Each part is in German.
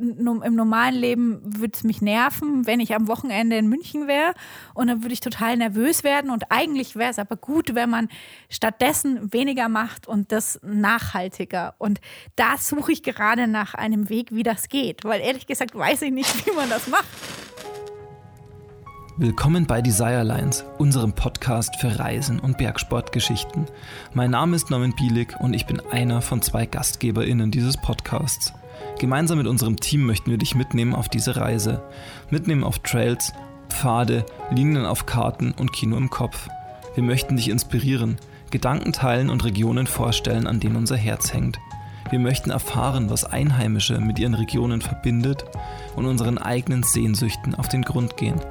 im normalen Leben würde es mich nerven, wenn ich am Wochenende in München wäre und dann würde ich total nervös werden und eigentlich wäre es aber gut, wenn man stattdessen weniger macht und das nachhaltiger. Und da suche ich gerade nach einem Weg, wie das geht, weil ehrlich gesagt weiß ich nicht, wie man das macht. Willkommen bei Desire Lines, unserem Podcast für Reisen und Bergsportgeschichten. Mein Name ist Norman Bielig und ich bin einer von zwei GastgeberInnen dieses Podcasts. Gemeinsam mit unserem Team möchten wir dich mitnehmen auf diese Reise. Mitnehmen auf Trails, Pfade, Linien auf Karten und Kino im Kopf. Wir möchten dich inspirieren, Gedanken teilen und Regionen vorstellen, an denen unser Herz hängt. Wir möchten erfahren, was Einheimische mit ihren Regionen verbindet und unseren eigenen Sehnsüchten auf den Grund gehen –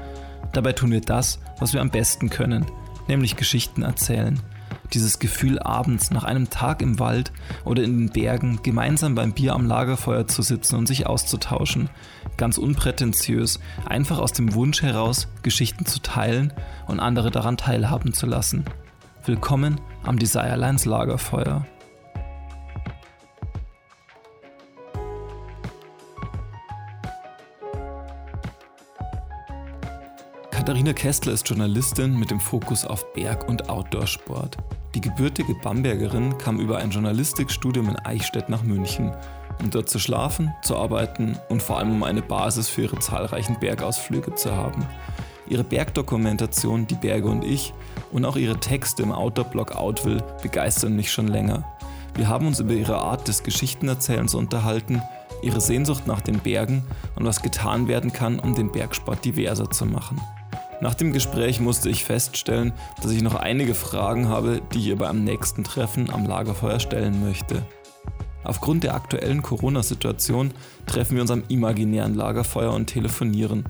Dabei tun wir das, was wir am besten können, nämlich Geschichten erzählen. Dieses Gefühl, abends nach einem Tag im Wald oder in den Bergen gemeinsam beim Bier am Lagerfeuer zu sitzen und sich auszutauschen. Ganz unprätentiös, einfach aus dem Wunsch heraus, Geschichten zu teilen und andere daran teilhaben zu lassen. Willkommen am Desirelines Lagerfeuer. Katharina Kessler ist Journalistin mit dem Fokus auf Berg- und Outdoorsport. Die gebürtige Bambergerin kam über ein Journalistikstudium in Eichstätt nach München, um dort zu schlafen, zu arbeiten und vor allem um eine Basis für ihre zahlreichen Bergausflüge zu haben. Ihre Bergdokumentation Die Berge und ich und auch ihre Texte im Outdoor-Blog Outville begeistern mich schon länger. Wir haben uns über ihre Art des Geschichtenerzählens unterhalten, ihre Sehnsucht nach den Bergen und was getan werden kann, um den Bergsport diverser zu machen. Nach dem Gespräch musste ich feststellen, dass ich noch einige Fragen habe, die ich ihr beim nächsten Treffen am Lagerfeuer stellen möchte. Aufgrund der aktuellen Corona-Situation treffen wir uns am imaginären Lagerfeuer und telefonieren.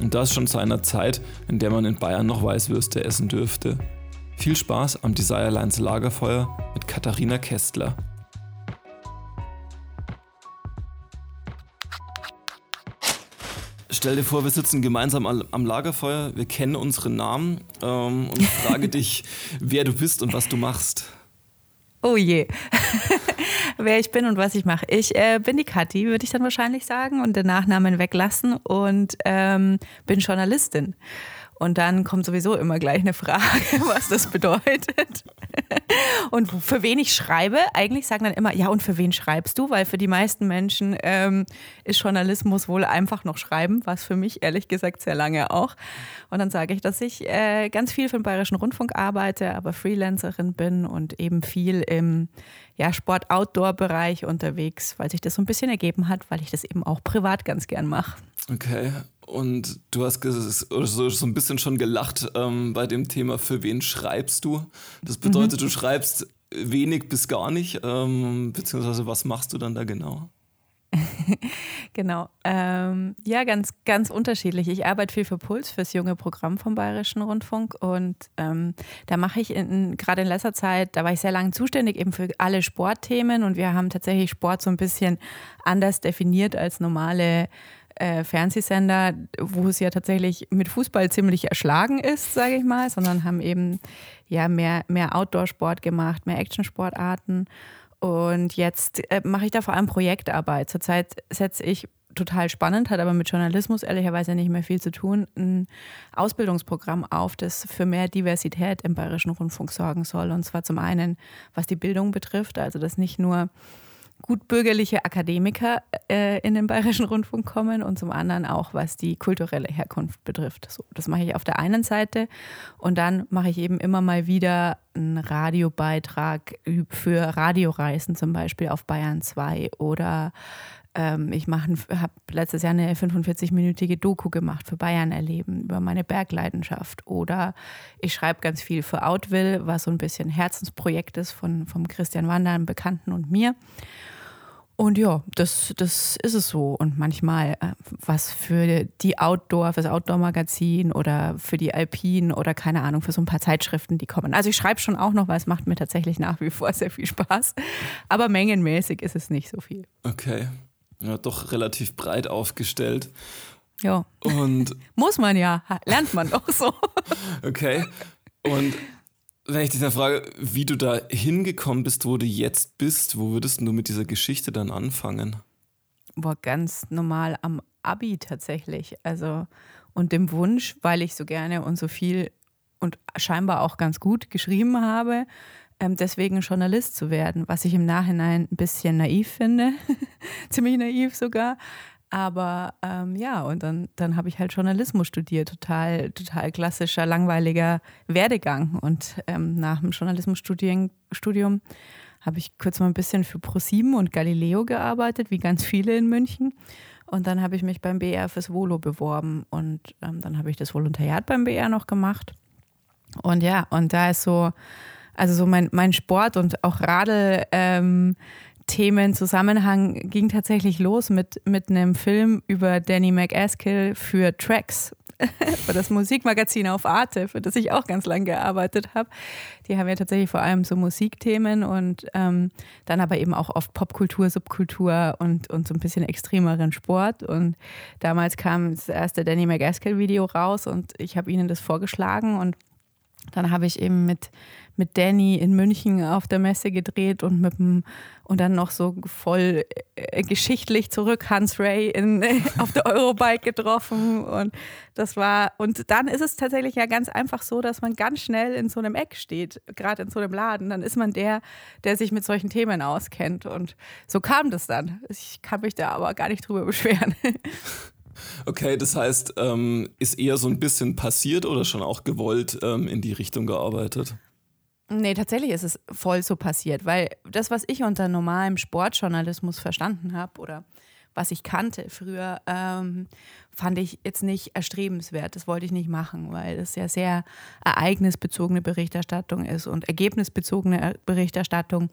Und das schon zu einer Zeit, in der man in Bayern noch Weißwürste essen dürfte. Viel Spaß am Desirelines Lagerfeuer mit Katharina Kästler. Stell dir vor, wir sitzen gemeinsam am Lagerfeuer, wir kennen unsere Namen ähm, und ich frage dich, wer du bist und was du machst. Oh je. wer ich bin und was ich mache. Ich äh, bin die Kathi, würde ich dann wahrscheinlich sagen, und den Nachnamen weglassen und ähm, bin Journalistin. Und dann kommt sowieso immer gleich eine Frage, was das bedeutet. Und für wen ich schreibe, eigentlich sagen dann immer, ja, und für wen schreibst du? Weil für die meisten Menschen ähm, ist Journalismus wohl einfach noch schreiben, was für mich ehrlich gesagt sehr lange auch. Und dann sage ich, dass ich äh, ganz viel für den Bayerischen Rundfunk arbeite, aber Freelancerin bin und eben viel im ja, Sport-Outdoor-Bereich unterwegs, weil sich das so ein bisschen ergeben hat, weil ich das eben auch privat ganz gern mache. Okay, und du hast so, so ein bisschen schon gelacht ähm, bei dem Thema, für wen schreibst du? Das bedeutet, mhm. du schreibst wenig bis gar nicht, ähm, beziehungsweise was machst du dann da genau? genau. Ähm, ja, ganz, ganz unterschiedlich. Ich arbeite viel für Puls, fürs junge Programm vom Bayerischen Rundfunk. Und ähm, da mache ich gerade in letzter Zeit, da war ich sehr lange zuständig eben für alle Sportthemen. Und wir haben tatsächlich Sport so ein bisschen anders definiert als normale äh, Fernsehsender, wo es ja tatsächlich mit Fußball ziemlich erschlagen ist, sage ich mal, sondern haben eben ja mehr, mehr Outdoor-Sport gemacht, mehr Action-Sportarten. Und jetzt äh, mache ich da vor allem Projektarbeit. Zurzeit setze ich total spannend, hat aber mit Journalismus ehrlicherweise nicht mehr viel zu tun, ein Ausbildungsprogramm auf, das für mehr Diversität im Bayerischen Rundfunk sorgen soll. Und zwar zum einen, was die Bildung betrifft, also dass nicht nur gutbürgerliche Akademiker äh, in den Bayerischen Rundfunk kommen und zum anderen auch, was die kulturelle Herkunft betrifft. So, das mache ich auf der einen Seite und dann mache ich eben immer mal wieder einen Radiobeitrag für Radioreisen zum Beispiel auf Bayern 2 oder ähm, ich habe letztes Jahr eine 45-minütige Doku gemacht für Bayern erleben über meine Bergleidenschaft. Oder ich schreibe ganz viel für Outville, was so ein bisschen Herzensprojekt ist von vom Christian Wander, einem Bekannten und mir. Und ja, das, das ist es so. Und manchmal äh, was für die Outdoor, fürs Outdoor-Magazin oder für die Alpine oder keine Ahnung, für so ein paar Zeitschriften, die kommen. Also ich schreibe schon auch noch, weil es macht mir tatsächlich nach wie vor sehr viel Spaß. Aber mengenmäßig ist es nicht so viel. Okay. Ja, doch relativ breit aufgestellt. Ja. Und Muss man ja, lernt man doch so. okay. Und wenn ich dich dann frage, wie du da hingekommen bist, wo du jetzt bist, wo würdest du mit dieser Geschichte dann anfangen? boah, ganz normal am Abi tatsächlich. Also und dem Wunsch, weil ich so gerne und so viel und scheinbar auch ganz gut geschrieben habe, ähm, deswegen Journalist zu werden, was ich im Nachhinein ein bisschen naiv finde, ziemlich naiv sogar. Aber ähm, ja, und dann, dann habe ich halt Journalismus studiert, total, total klassischer, langweiliger Werdegang. Und ähm, nach dem Journalismusstudium habe ich kurz mal ein bisschen für ProSieben und Galileo gearbeitet, wie ganz viele in München. Und dann habe ich mich beim BR fürs Volo beworben und ähm, dann habe ich das Volontariat beim BR noch gemacht. Und ja, und da ist so, also so mein, mein Sport und auch Radl. Ähm, Themenzusammenhang ging tatsächlich los mit, mit einem Film über Danny McAskill für Tracks, für das Musikmagazin auf Arte, für das ich auch ganz lange gearbeitet habe. Die haben ja tatsächlich vor allem so Musikthemen und ähm, dann aber eben auch oft Popkultur, Subkultur und, und so ein bisschen extremeren Sport. Und damals kam das erste Danny McAskill-Video raus und ich habe ihnen das vorgeschlagen und dann habe ich eben mit, mit Danny in München auf der Messe gedreht und mit dem, und dann noch so voll äh, geschichtlich zurück Hans Ray in, äh, auf der Eurobike getroffen und das war und dann ist es tatsächlich ja ganz einfach so, dass man ganz schnell in so einem Eck steht, gerade in so einem Laden, dann ist man der, der sich mit solchen Themen auskennt und so kam das dann. Ich kann mich da aber gar nicht drüber beschweren. Okay, das heißt, ähm, ist eher so ein bisschen passiert oder schon auch gewollt ähm, in die Richtung gearbeitet? Nee, tatsächlich ist es voll so passiert, weil das, was ich unter normalem Sportjournalismus verstanden habe oder was ich kannte früher, ähm, fand ich jetzt nicht erstrebenswert. Das wollte ich nicht machen, weil es ja sehr ereignisbezogene Berichterstattung ist und ergebnisbezogene Berichterstattung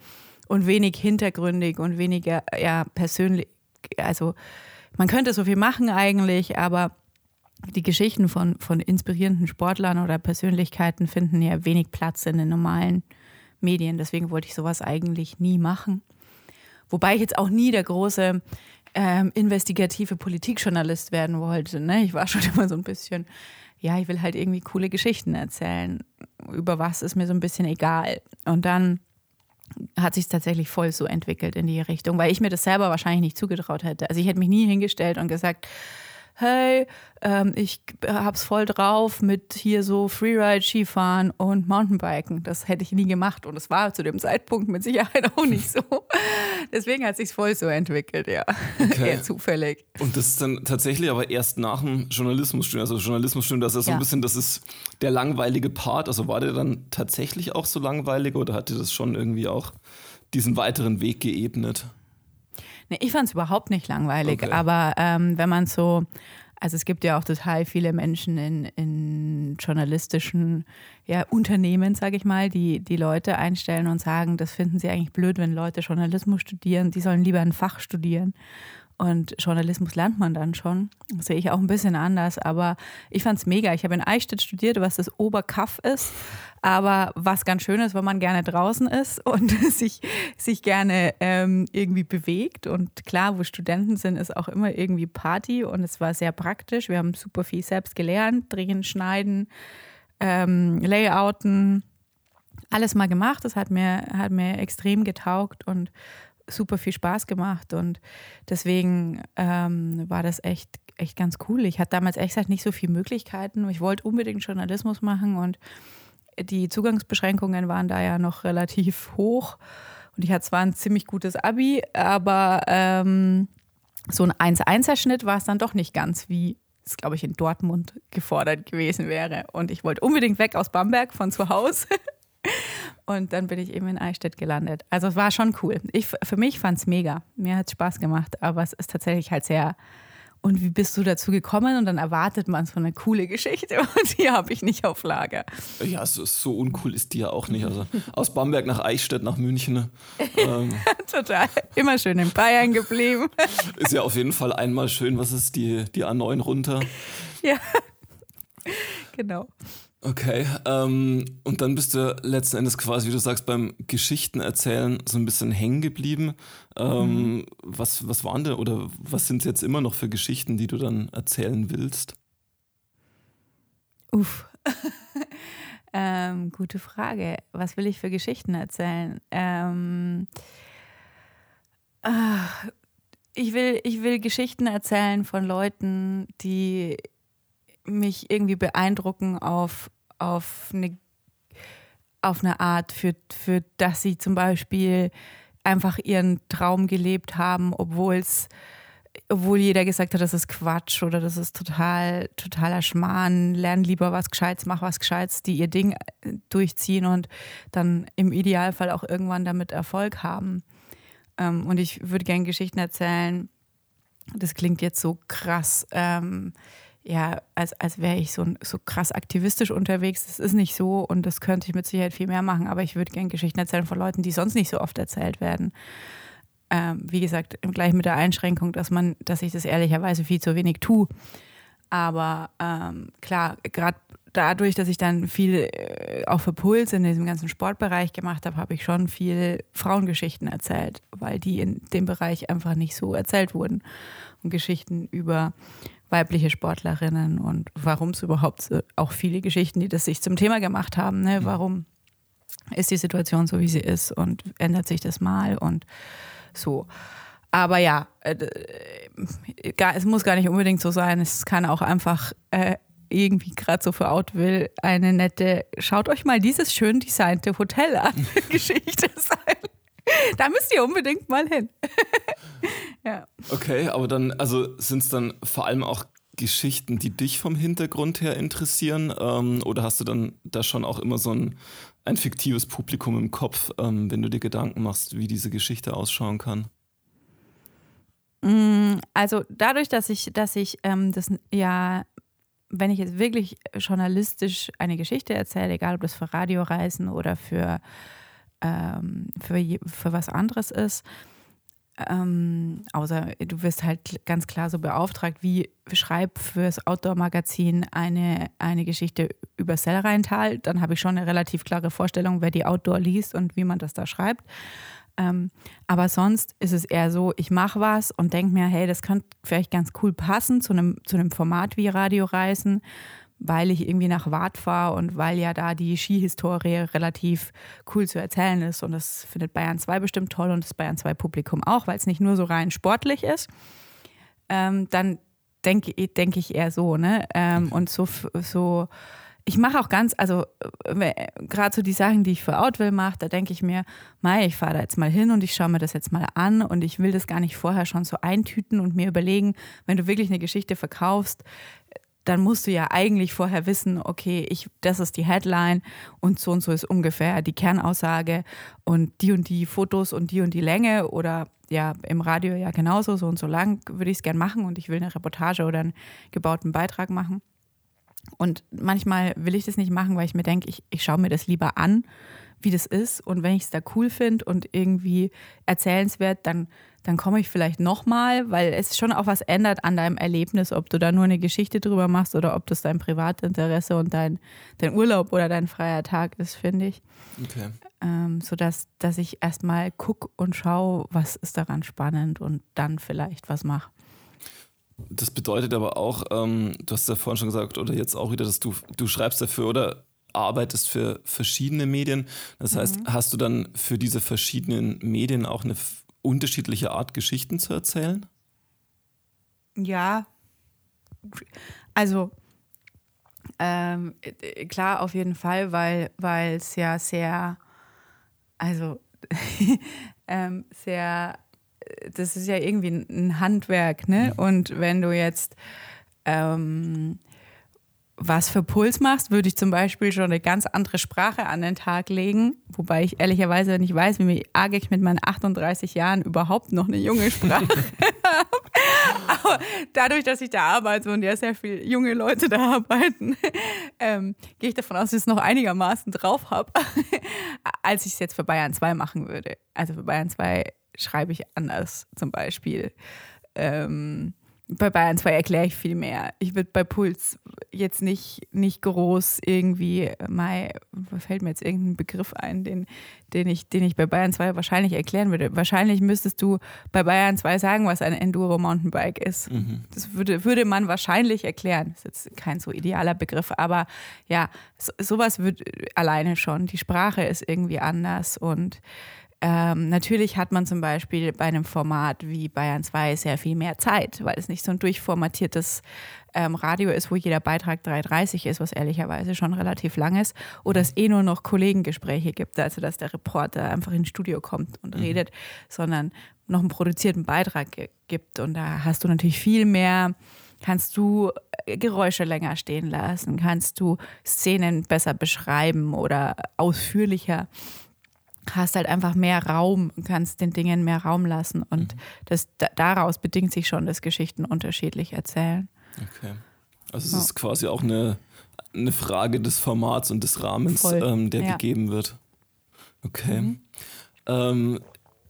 und wenig hintergründig und weniger ja, persönlich, also man könnte so viel machen eigentlich, aber die Geschichten von, von inspirierenden Sportlern oder Persönlichkeiten finden ja wenig Platz in den normalen Medien. Deswegen wollte ich sowas eigentlich nie machen. Wobei ich jetzt auch nie der große ähm, investigative Politikjournalist werden wollte. Ne? Ich war schon immer so ein bisschen, ja, ich will halt irgendwie coole Geschichten erzählen. Über was ist mir so ein bisschen egal. Und dann hat sich tatsächlich voll so entwickelt in die Richtung, weil ich mir das selber wahrscheinlich nicht zugetraut hätte. Also ich hätte mich nie hingestellt und gesagt, hey, ähm, ich hab's voll drauf mit hier so Freeride, Skifahren und Mountainbiken. Das hätte ich nie gemacht und es war zu dem Zeitpunkt mit Sicherheit auch nicht so. Deswegen hat sich's voll so entwickelt, ja. Okay. Eher zufällig. Und das ist dann tatsächlich aber erst nach dem Journalismusstudium. Also Journalismusstudium, das ist so ja. ein bisschen, das ist der langweilige Part. Also war der dann tatsächlich auch so langweilig oder hat dir das schon irgendwie auch diesen weiteren Weg geebnet? Nee, ich fand es überhaupt nicht langweilig, okay. aber ähm, wenn man so, also es gibt ja auch total viele Menschen in, in journalistischen ja, Unternehmen, sage ich mal, die die Leute einstellen und sagen, das finden sie eigentlich blöd, wenn Leute Journalismus studieren, die sollen lieber ein Fach studieren. Und Journalismus lernt man dann schon. Das sehe ich auch ein bisschen anders, aber ich fand es mega. Ich habe in Eichstätt studiert, was das Oberkaff ist, aber was ganz schön ist, wenn man gerne draußen ist und sich, sich gerne ähm, irgendwie bewegt. Und klar, wo Studenten sind, ist auch immer irgendwie Party und es war sehr praktisch. Wir haben super viel selbst gelernt, drehen, schneiden, ähm, Layouten, alles mal gemacht. Das hat mir, hat mir extrem getaugt und super viel Spaß gemacht und deswegen ähm, war das echt, echt ganz cool. Ich hatte damals echt nicht so viele Möglichkeiten. Ich wollte unbedingt Journalismus machen und die Zugangsbeschränkungen waren da ja noch relativ hoch. Und ich hatte zwar ein ziemlich gutes Abi, aber ähm, so ein 1-1er-Schnitt war es dann doch nicht ganz, wie es, glaube ich, in Dortmund gefordert gewesen wäre. Und ich wollte unbedingt weg aus Bamberg von zu Hause. Und dann bin ich eben in Eichstätt gelandet. Also es war schon cool. Ich, für mich fand es mega. Mir hat es Spaß gemacht, aber es ist tatsächlich halt sehr. Und wie bist du dazu gekommen? Und dann erwartet man so eine coole Geschichte und die habe ich nicht auf Lager. Ja, so, so, uncool ist die ja auch nicht. Also aus Bamberg nach Eichstätt nach München. Ähm, Total. Immer schön in Bayern geblieben. Ist ja auf jeden Fall einmal schön. Was ist die, die A9 runter? Ja, genau. Okay, ähm, und dann bist du letzten Endes quasi, wie du sagst, beim Geschichten erzählen so ein bisschen hängen geblieben. Ähm, mhm. was, was waren denn oder was sind jetzt immer noch für Geschichten, die du dann erzählen willst? Uff. ähm, gute Frage. Was will ich für Geschichten erzählen? Ähm, äh, ich will, ich will Geschichten erzählen von Leuten, die mich irgendwie beeindrucken auf, auf, eine, auf eine Art, für, für dass sie zum Beispiel einfach ihren Traum gelebt haben, obwohl es obwohl jeder gesagt hat, das ist Quatsch oder das ist total, totaler Schmarrn, lern lieber was Gescheites, mach was Gescheites, die ihr Ding durchziehen und dann im Idealfall auch irgendwann damit Erfolg haben. Ähm, und ich würde gerne Geschichten erzählen. Das klingt jetzt so krass, ähm, ja, als, als wäre ich so, so krass aktivistisch unterwegs. Das ist nicht so und das könnte ich mit Sicherheit viel mehr machen, aber ich würde gerne Geschichten erzählen von Leuten, die sonst nicht so oft erzählt werden. Ähm, wie gesagt, gleich mit der Einschränkung, dass man, dass ich das ehrlicherweise viel zu wenig tue. Aber ähm, klar, gerade dadurch, dass ich dann viel äh, auch für Puls in diesem ganzen Sportbereich gemacht habe, habe ich schon viel Frauengeschichten erzählt, weil die in dem Bereich einfach nicht so erzählt wurden. Und Geschichten über weibliche Sportlerinnen und warum es überhaupt auch viele Geschichten, die das sich zum Thema gemacht haben. Ne? Warum ist die Situation so, wie sie ist und ändert sich das mal und so. Aber ja, äh, es muss gar nicht unbedingt so sein. Es kann auch einfach äh, irgendwie gerade so für Out will eine nette, schaut euch mal dieses schön designte Hotel an, Geschichte sein. Da müsst ihr unbedingt mal hin. ja. Okay, aber dann, also sind es dann vor allem auch Geschichten, die dich vom Hintergrund her interessieren? Ähm, oder hast du dann da schon auch immer so ein, ein fiktives Publikum im Kopf, ähm, wenn du dir Gedanken machst, wie diese Geschichte ausschauen kann? Mm, also dadurch, dass ich, dass ich ähm, das ja, wenn ich jetzt wirklich journalistisch eine Geschichte erzähle, egal ob das für Radioreisen oder für, ähm, für, für was anderes ist, ähm, außer du wirst halt ganz klar so beauftragt, wie schreib fürs Outdoor-Magazin eine, eine Geschichte über Sellreintal. Dann habe ich schon eine relativ klare Vorstellung, wer die Outdoor liest und wie man das da schreibt. Ähm, aber sonst ist es eher so, ich mache was und denke mir, hey, das könnte vielleicht ganz cool passen zu einem, zu einem Format wie Radioreisen weil ich irgendwie nach Wart fahre und weil ja da die Skihistorie relativ cool zu erzählen ist. Und das findet Bayern 2 bestimmt toll und das Bayern 2 Publikum auch, weil es nicht nur so rein sportlich ist. Ähm, dann denke denk ich eher so, ne? Ähm, und so, so ich mache auch ganz, also äh, gerade so die Sachen, die ich für Outwill mache, da denke ich mir, Mai, ich fahre da jetzt mal hin und ich schaue mir das jetzt mal an und ich will das gar nicht vorher schon so eintüten und mir überlegen, wenn du wirklich eine Geschichte verkaufst, dann musst du ja eigentlich vorher wissen, okay, ich, das ist die Headline und so und so ist ungefähr die Kernaussage und die und die Fotos und die und die Länge oder ja, im Radio ja genauso, so und so lang würde ich es gern machen und ich will eine Reportage oder einen gebauten Beitrag machen. Und manchmal will ich das nicht machen, weil ich mir denke, ich, ich schaue mir das lieber an, wie das ist. Und wenn ich es da cool finde und irgendwie erzählenswert, dann dann komme ich vielleicht nochmal, weil es schon auch was ändert an deinem Erlebnis, ob du da nur eine Geschichte drüber machst oder ob das dein Privatinteresse und dein, dein Urlaub oder dein freier Tag ist, finde ich. Okay. Ähm, sodass dass ich erstmal gucke und schaue, was ist daran spannend und dann vielleicht was mache. Das bedeutet aber auch, ähm, du hast ja vorhin schon gesagt, oder jetzt auch wieder, dass du, du schreibst dafür oder arbeitest für verschiedene Medien. Das heißt, mhm. hast du dann für diese verschiedenen Medien auch eine unterschiedliche Art Geschichten zu erzählen? Ja, also ähm, klar, auf jeden Fall, weil es ja sehr, also ähm, sehr, das ist ja irgendwie ein Handwerk, ne? Und wenn du jetzt ähm, was für Puls machst, würde ich zum Beispiel schon eine ganz andere Sprache an den Tag legen. Wobei ich ehrlicherweise nicht weiß, wie arg ich mit meinen 38 Jahren überhaupt noch eine junge Sprache habe. Aber dadurch, dass ich da arbeite und ja sehr viele junge Leute da arbeiten, ähm, gehe ich davon aus, dass ich es noch einigermaßen drauf habe, als ich es jetzt für Bayern 2 machen würde. Also für Bayern 2 schreibe ich anders zum Beispiel. Ähm, bei Bayern 2 erkläre ich viel mehr. Ich würde bei Puls jetzt nicht, nicht groß irgendwie, Mai, fällt mir jetzt irgendein Begriff ein, den, den, ich, den ich bei Bayern 2 wahrscheinlich erklären würde. Wahrscheinlich müsstest du bei Bayern 2 sagen, was ein Enduro-Mountainbike ist. Mhm. Das würde, würde man wahrscheinlich erklären. Das ist jetzt kein so idealer Begriff, aber ja, so, sowas wird alleine schon. Die Sprache ist irgendwie anders und Ähm, natürlich hat man zum Beispiel bei einem Format wie Bayern 2 sehr viel mehr Zeit, weil es nicht so ein durchformatiertes ähm, Radio ist, wo jeder Beitrag 3,30 ist, was ehrlicherweise schon relativ lang ist, oder es eh nur noch Kollegengespräche gibt, also dass der Reporter einfach ins Studio kommt und mhm. redet, sondern noch einen produzierten Beitrag gibt. Und da hast du natürlich viel mehr kannst du äh, Geräusche länger stehen lassen, kannst du Szenen besser beschreiben oder ausführlicher hast halt einfach mehr Raum, kannst den Dingen mehr Raum lassen und mhm. das, daraus bedingt sich schon, dass Geschichten unterschiedlich erzählen. Okay. Also es ist quasi auch eine, eine Frage des Formats und des Rahmens, ähm, der ja. gegeben wird. Okay. Mhm. Ähm,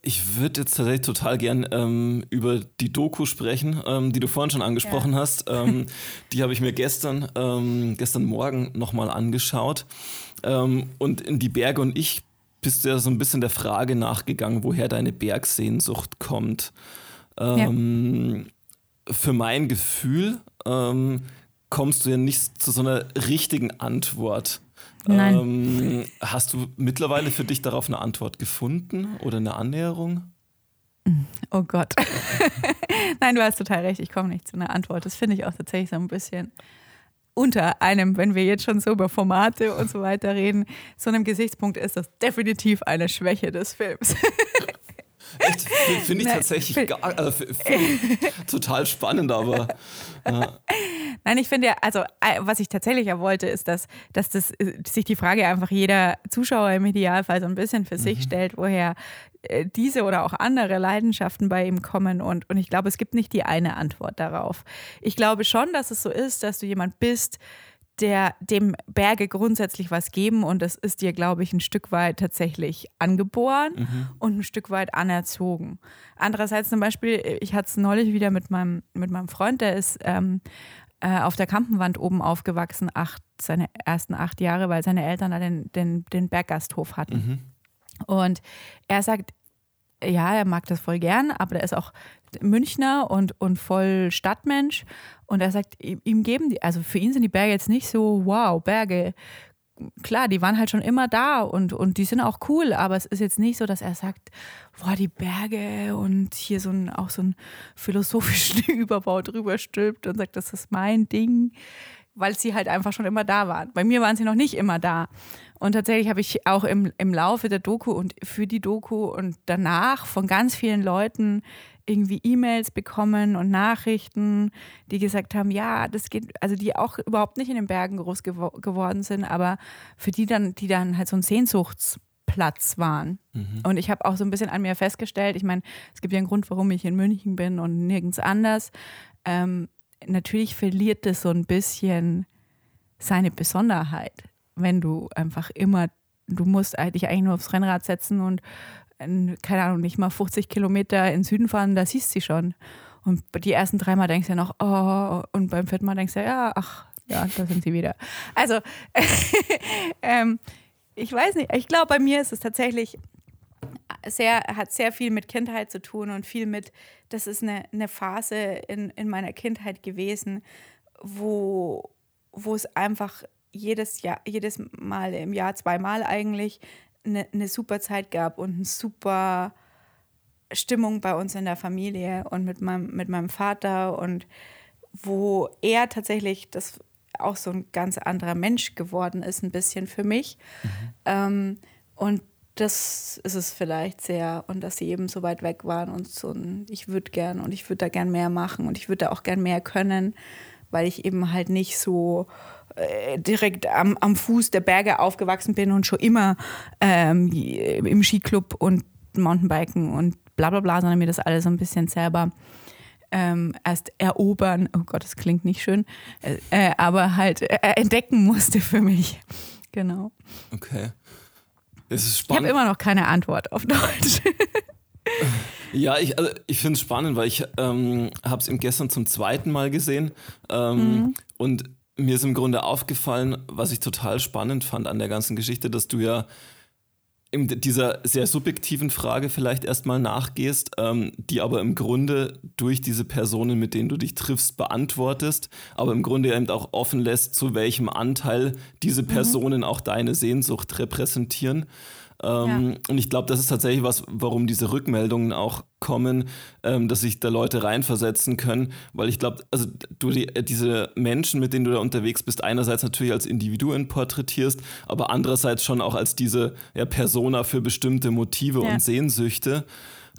ich würde jetzt tatsächlich total gern ähm, über die Doku sprechen, ähm, die du vorhin schon angesprochen ja. hast. Ähm, die habe ich mir gestern, ähm, gestern Morgen nochmal angeschaut. Ähm, und in die Berge und ich bist du ja so ein bisschen der Frage nachgegangen, woher deine Bergsehnsucht kommt. Ja. Ähm, für mein Gefühl kommst du ja nicht zu so einer richtigen Antwort. Nein. Ähm, hast du mittlerweile für dich darauf eine Antwort gefunden oder eine Annäherung? Oh Gott. Nein, du hast total recht. Ich komme nicht zu einer Antwort. Das finde ich auch tatsächlich so ein bisschen unter einem, wenn wir jetzt schon so über Formate und so weiter reden, so einem Gesichtspunkt ist das definitiv eine Schwäche des Films. Echt? Finde ich Nein, tatsächlich gar, also total spannend, aber. Ja. Nein, ich finde ja, also was ich tatsächlich ja wollte, ist, dass, dass das, äh, sich die Frage einfach jeder Zuschauer im Idealfall so ein bisschen für mhm. sich stellt, woher äh, diese oder auch andere Leidenschaften bei ihm kommen. Und, und ich glaube, es gibt nicht die eine Antwort darauf. Ich glaube schon, dass es so ist, dass du jemand bist, der dem Berge grundsätzlich was geben und das ist dir, glaube ich, ein Stück weit tatsächlich angeboren mhm. und ein Stück weit anerzogen. Andererseits zum Beispiel, ich hatte es neulich wieder mit meinem, mit meinem Freund, der ist ähm, äh, auf der Kampenwand oben aufgewachsen, acht, seine ersten acht Jahre, weil seine Eltern da den, den, den Berggasthof hatten. Mhm. Und er sagt, ja, er mag das voll gern, aber er ist auch Münchner und, und voll Stadtmensch. Und er sagt, ihm geben die, also für ihn sind die Berge jetzt nicht so, wow, Berge. Klar, die waren halt schon immer da und, und die sind auch cool, aber es ist jetzt nicht so, dass er sagt, boah, die Berge und hier so ein, auch so ein philosophischen Überbau drüber stülpt und sagt, das ist mein Ding, weil sie halt einfach schon immer da waren. Bei mir waren sie noch nicht immer da. Und tatsächlich habe ich auch im, im Laufe der Doku und für die Doku und danach von ganz vielen Leuten irgendwie E-Mails bekommen und Nachrichten, die gesagt haben, ja, das geht, also die auch überhaupt nicht in den Bergen groß gewo geworden sind, aber für die dann, die dann halt so ein Sehnsuchtsplatz waren. Mhm. Und ich habe auch so ein bisschen an mir festgestellt, ich meine, es gibt ja einen Grund, warum ich in München bin und nirgends anders. Ähm, natürlich verliert das so ein bisschen seine Besonderheit wenn du einfach immer, du musst dich eigentlich nur aufs Rennrad setzen und keine Ahnung, nicht mal 50 Kilometer in den Süden fahren, da siehst du sie schon. Und die ersten dreimal denkst du ja noch, oh, und beim vierten Mal denkst du ja, ach, ja, da sind sie wieder. Also, ähm, ich weiß nicht, ich glaube, bei mir ist es tatsächlich sehr, hat sehr viel mit Kindheit zu tun und viel mit, das ist eine, eine Phase in, in meiner Kindheit gewesen, wo, wo es einfach jedes Jahr, jedes Mal im Jahr zweimal eigentlich eine, eine super Zeit gab und eine super Stimmung bei uns in der Familie und mit meinem, mit meinem Vater und wo er tatsächlich das auch so ein ganz anderer Mensch geworden ist, ein bisschen für mich. Mhm. Ähm, und das ist es vielleicht sehr und dass sie eben so weit weg waren und so ein, ich würde gern und ich würde da gern mehr machen und ich würde da auch gern mehr können, weil ich eben halt nicht so direkt am, am Fuß der Berge aufgewachsen bin und schon immer ähm, im Skiclub und Mountainbiken und bla bla bla, sondern mir das alles so ein bisschen selber ähm, erst erobern, oh Gott, das klingt nicht schön, äh, äh aber halt äh, entdecken musste für mich. Genau. Okay. Es ist spannend. Ich habe immer noch keine Antwort auf Deutsch. Ja, ich, also ich finde es spannend, weil ich ähm, habe es eben gestern zum zweiten Mal gesehen ähm, mhm. und mir ist im Grunde aufgefallen, was ich total spannend fand an der ganzen Geschichte, dass du ja in dieser sehr subjektiven Frage vielleicht erstmal nachgehst, ähm, die aber im Grunde durch diese Personen, mit denen du dich triffst, beantwortest, aber im Grunde eben auch offen lässt, zu welchem Anteil diese mhm. Personen mhm. auch deine Sehnsucht repräsentieren. Ähm, ja. Und ich glaube, das ist tatsächlich was, warum diese Rückmeldungen auch kommen, ähm, dass sich da Leute reinversetzen können, weil ich glaube, also du die, diese Menschen, mit denen du da unterwegs bist, einerseits natürlich als Individuen porträtierst, aber andererseits schon auch als diese ja, Persona für bestimmte Motive ja. und Sehnsüchte.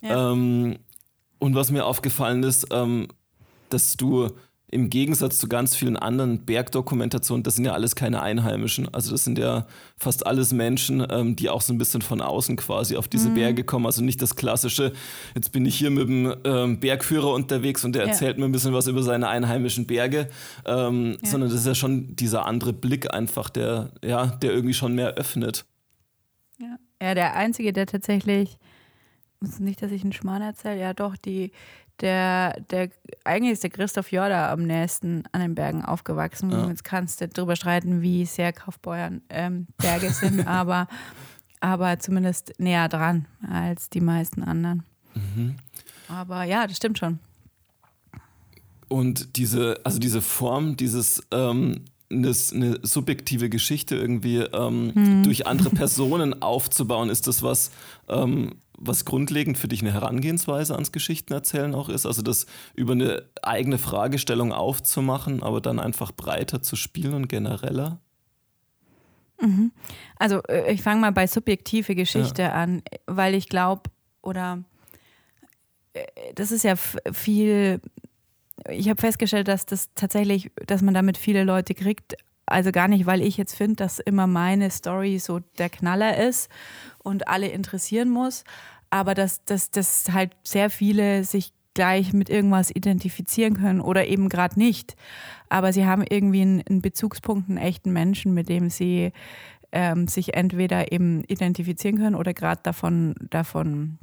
Ähm, und was mir aufgefallen ist, ähm, dass du im Gegensatz zu ganz vielen anderen Bergdokumentationen, das sind ja alles keine Einheimischen. Also das sind ja fast alles Menschen, ähm, die auch so ein bisschen von außen quasi auf diese mhm. Berge kommen. Also nicht das klassische, jetzt bin ich hier mit dem ähm, Bergführer unterwegs und der ja. erzählt mir ein bisschen was über seine einheimischen Berge, ähm, ja. sondern das ist ja schon dieser andere Blick einfach, der, ja, der irgendwie schon mehr öffnet. Ja, ja der Einzige, der tatsächlich, nicht, dass ich einen Schmarrn erzähle, ja doch, die, der, der, eigentlich ist der Christoph Jorda am nächsten an den Bergen aufgewachsen. Ja. Jetzt kannst du darüber streiten, wie sehr Kaufbeuern ähm, Berge sind, aber, aber zumindest näher dran als die meisten anderen. Mhm. Aber ja, das stimmt schon. Und diese, also diese Form, dieses ähm, eine, eine, subjektive Geschichte irgendwie ähm, hm. durch andere Personen aufzubauen, ist das was, ähm, was grundlegend für dich eine Herangehensweise ans Geschichtenerzählen auch ist? Also das über eine eigene Fragestellung aufzumachen, aber dann einfach breiter zu spielen und genereller? Mhm. Also äh, ich fange mal bei subjektive Geschichte ja. an, weil ich glaube, oder äh, das ist ja viel, ich habe festgestellt, dass das tatsächlich, dass man damit viele Leute kriegt, also gar nicht, weil ich jetzt finde, dass immer meine Story so der Knaller ist und alle interessieren muss, aber dass, dass, dass halt sehr viele sich gleich mit irgendwas identifizieren können oder eben gerade nicht. Aber sie haben irgendwie einen, einen, Bezugspunkt, einen echten Menschen, mit dem sie ähm, sich entweder eben identifizieren können oder gerade davon, davon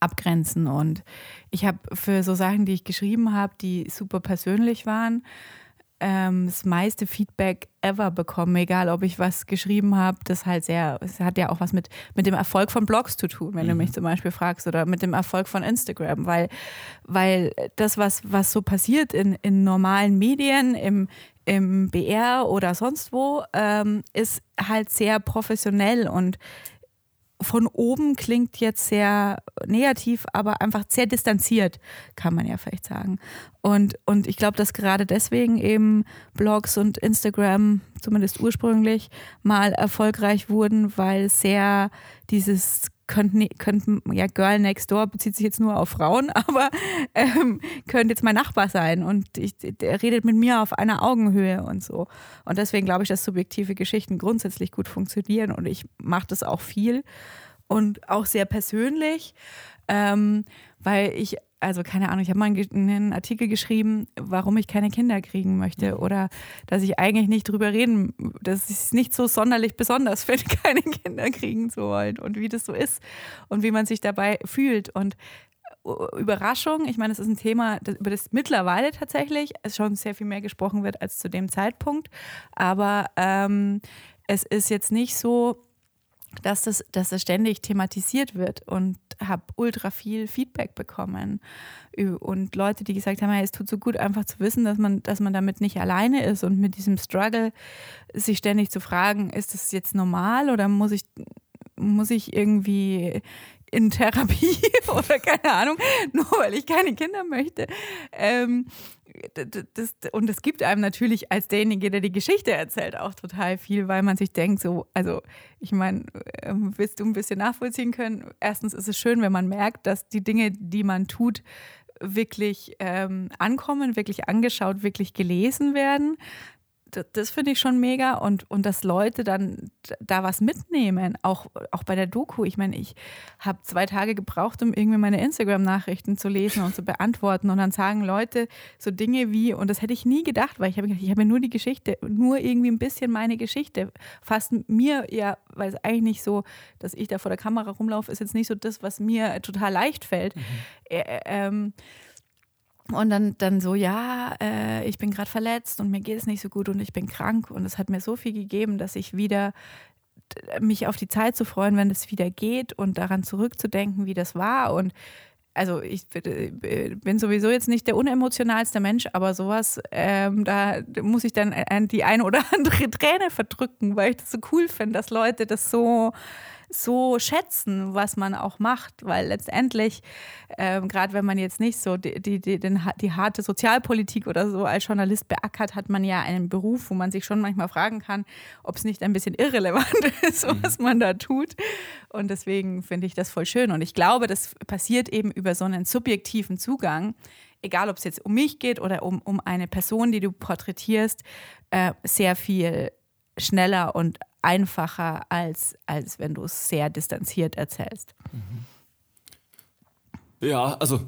abgrenzen. Und ich habe für so Sachen, die ich geschrieben habe, die super persönlich waren, ähm, das meiste Feedback ever bekommen, egal ob ich was geschrieben habe. Das halt sehr, es hat ja auch was mit, mit dem Erfolg von Blogs zu tun, wenn mhm. du mich zum Beispiel fragst, oder mit dem Erfolg von Instagram, weil, weil das, was, was so passiert in, in normalen Medien, im, im BR oder sonst wo, ähm, ist halt sehr professionell und von oben klingt jetzt sehr negativ, aber einfach sehr distanziert, kann man ja vielleicht sagen. Und, und ich glaube, dass gerade deswegen eben Blogs und Instagram, zumindest ursprünglich, mal erfolgreich wurden, weil sehr dieses könnten, könnten, ja, Girl Next Door bezieht sich jetzt nur auf Frauen, aber ähm, könnte jetzt mein Nachbar sein und ich, der redet mit mir auf einer Augenhöhe und so. Und deswegen glaube ich, dass subjektive Geschichten grundsätzlich gut funktionieren und ich mache das auch viel und auch sehr persönlich, ähm, weil ich also keine Ahnung, ich habe mal einen Artikel geschrieben, warum ich keine Kinder kriegen möchte mhm. oder dass ich eigentlich nicht drüber reden, dass ich es nicht so sonderlich besonders finde, keine Kinder kriegen zu wollen und wie das so ist und wie man sich dabei fühlt und äh, Überraschung, ich meine, es ist ein Thema, über das mittlerweile tatsächlich schon sehr viel mehr gesprochen wird als zu dem Zeitpunkt, aber ähm, es ist jetzt nicht so, dass das, dass das ständig thematisiert wird und habe ultra viel Feedback bekommen. Und Leute, die gesagt haben, hey, es tut so gut, einfach zu wissen, dass man, dass man damit nicht alleine ist und mit diesem Struggle sich ständig zu fragen, ist das jetzt normal oder muss ich, muss ich irgendwie in Therapie oder keine Ahnung, nur weil ich keine Kinder möchte. Ähm, das, und es gibt einem natürlich als derjenige, der die Geschichte erzählt, auch total viel, weil man sich denkt, so, also ich meine, ähm, willst du ein bisschen nachvollziehen können? Erstens ist es schön, wenn man merkt, dass die Dinge, die man tut, wirklich ähm, ankommen, wirklich angeschaut, wirklich gelesen werden das finde ich schon mega und, und dass Leute dann da was mitnehmen, auch, auch bei der Doku. Ich meine, ich habe zwei Tage gebraucht, um irgendwie meine Instagram-Nachrichten zu lesen und zu beantworten und dann sagen Leute so Dinge wie, und das hätte ich nie gedacht, weil ich habe ich habe nur die Geschichte, nur irgendwie ein bisschen meine Geschichte. Fast mir, ja, weil es eigentlich nicht so, dass ich da vor der Kamera rumlaufe, ist jetzt nicht so das, was mir total leicht fällt. Mhm. Äh, ähm, und dann, dann so, ja, äh, ich bin gerade verletzt und mir geht es nicht so gut und ich bin krank. Und es hat mir so viel gegeben, dass ich wieder mich auf die Zeit zu freuen, wenn es wieder geht und daran zurückzudenken, wie das war. Und also ich äh, bin sowieso jetzt nicht der unemotionalste Mensch, aber sowas, ähm, da muss ich dann die eine oder andere Träne verdrücken, weil ich das so cool finde, dass Leute das so so schätzen, was man auch macht, weil letztendlich, ähm, gerade wenn man jetzt nicht so die, die, die, die, harte Sozialpolitik oder so als Journalist beackert, hat man ja einen Beruf, wo man sich schon manchmal fragen kann, ob es nicht ein bisschen irrelevant ist, mhm. was man da tut. Und deswegen finde ich das voll schön. Und ich glaube, das passiert eben über so einen subjektiven Zugang, egal ob es jetzt um mich geht oder um, um eine Person, die du porträtierst, äh, sehr viel schneller und einfacher, als, als wenn du es sehr distanziert erzählst. Ja, also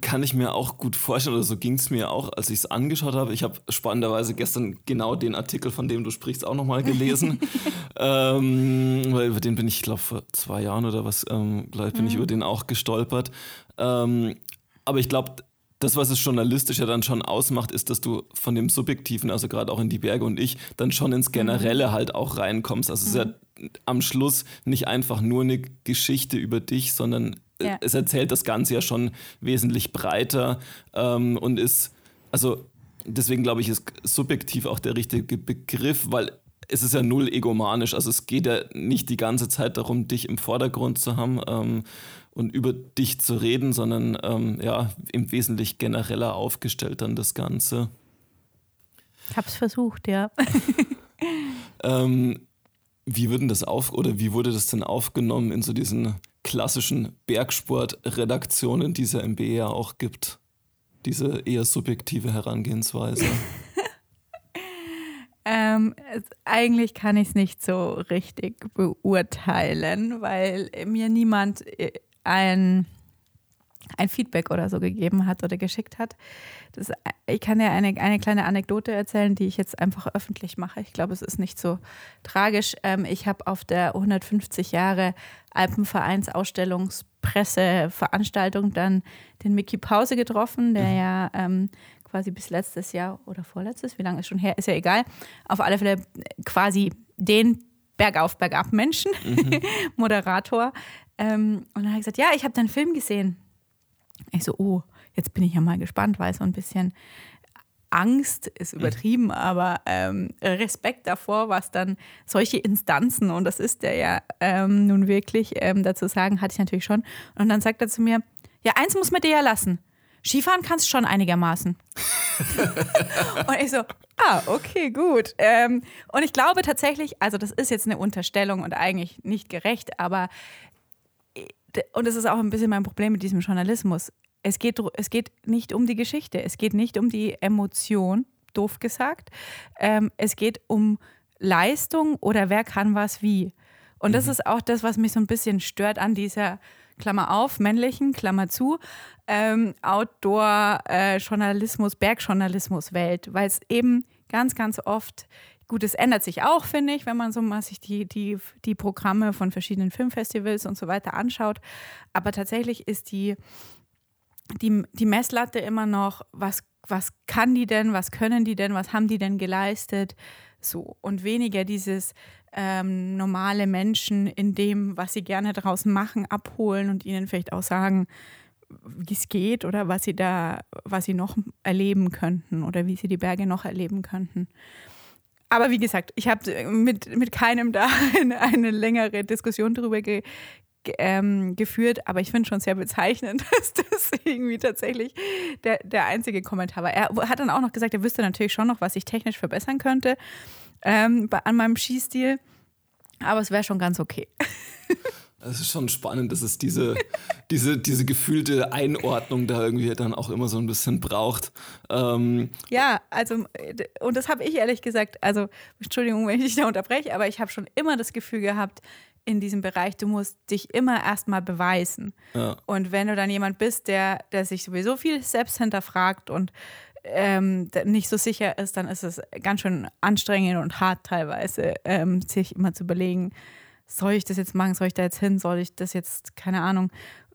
kann ich mir auch gut vorstellen, oder so ging es mir auch, als ich es angeschaut habe. Ich habe spannenderweise gestern genau den Artikel, von dem du sprichst, auch nochmal gelesen. ähm, weil über den bin ich, glaube vor zwei Jahren oder was, ähm, glaube ich, bin mhm. ich über den auch gestolpert. Ähm, aber ich glaube, das, was es journalistisch ja dann schon ausmacht, ist, dass du von dem Subjektiven, also gerade auch in die Berge und ich, dann schon ins Generelle halt auch reinkommst. Also es ist ja am Schluss nicht einfach nur eine Geschichte über dich, sondern ja. es erzählt das Ganze ja schon wesentlich breiter ähm, und ist, also deswegen glaube ich, ist subjektiv auch der richtige Begriff, weil es ist ja null egomanisch. Also es geht ja nicht die ganze Zeit darum, dich im Vordergrund zu haben, ähm, und über dich zu reden, sondern ähm, ja, im Wesentlichen genereller aufgestellt dann das Ganze. Ich habe es versucht, ja. ähm, wie würden das auf oder wie wurde das denn aufgenommen in so diesen klassischen Bergsport-Redaktionen, die es ja im BR auch gibt? Diese eher subjektive Herangehensweise. Ähm, eigentlich kann ich es nicht so richtig beurteilen, weil mir niemand äh, ein, ein Feedback oder so gegeben hat oder geschickt hat. Das, ich kann ja eine, eine kleine Anekdote erzählen, die ich jetzt einfach öffentlich mache. Ich glaube, es ist nicht so tragisch. Ähm, ich habe auf der 150 Jahre Alpenvereins-Ausstellungspresseveranstaltung dann den Mickey Pause getroffen, der mhm. ja ähm, quasi bis letztes Jahr oder vorletztes, wie lange ist schon her, ist ja egal, auf alle Fälle quasi den Bergauf, Bergab Menschen, mhm. Moderator, ähm, und dann habe ich gesagt, ja, ich habe deinen Film gesehen. Ich so, oh, jetzt bin ich ja mal gespannt, weil so ein bisschen Angst ist mhm. übertrieben, aber ähm, Respekt davor, was dann solche Instanzen, und das ist der ja ähm, nun wirklich, ähm, dazu sagen, hatte ich natürlich schon. Und dann sagt er zu mir, ja, eins muss man dir ja lassen. Skifahren kannst schon einigermaßen. und ich so, ah, okay, gut. Ähm, und ich glaube tatsächlich, also das ist jetzt eine Unterstellung und eigentlich nicht gerecht, aber und das ist auch ein bisschen mein Problem mit diesem Journalismus. Es geht, es geht nicht um die Geschichte, es geht nicht um die Emotion, doof gesagt. Ähm, es geht um Leistung oder wer kann was wie. Und das mhm. ist auch das, was mich so ein bisschen stört an dieser Klammer auf, männlichen, Klammer zu, ähm, Outdoor-Journalismus, äh, Bergjournalismus-Welt, weil es eben ganz, ganz oft Gut, es ändert sich auch, finde ich, wenn man so mal sich die, die, die Programme von verschiedenen Filmfestivals und so weiter anschaut. Aber tatsächlich ist die, die, die Messlatte immer noch, was, was kann die denn, was können die denn, was haben die denn geleistet? So. Und weniger dieses ähm, normale Menschen in dem, was sie gerne draußen machen, abholen und ihnen vielleicht auch sagen, wie es geht oder was sie da, was sie noch erleben könnten oder wie sie die Berge noch erleben könnten. Aber wie gesagt, ich habe mit, mit keinem da eine, längere Diskussion darüber ge, ähm, geführt, aber ich finde schon sehr bezeichnend, dass das irgendwie tatsächlich der, der einzige Kommentar war. Er hat dann auch noch gesagt, er wüsste natürlich schon noch, was ich technisch verbessern könnte ähm, an meinem Skistil, aber es wäre schon ganz okay. Es ist schon spannend, dass es diese, diese, diese gefühlte Einordnung da irgendwie dann auch immer so ein bisschen braucht. Ähm ja, also, und das habe ich ehrlich gesagt, also, Entschuldigung, wenn ich dich da unterbreche, aber ich habe schon immer das Gefühl gehabt, in diesem Bereich, du musst dich immer erstmal beweisen. Ja. Und wenn du dann jemand bist, der, der sich sowieso viel selbst hinterfragt und ähm, nicht so sicher ist, dann ist es ganz schön anstrengend und hart teilweise, ähm, sich immer zu überlegen, soll ich das jetzt machen, soll ich da jetzt hin, soll ich das jetzt, keine Ahnung,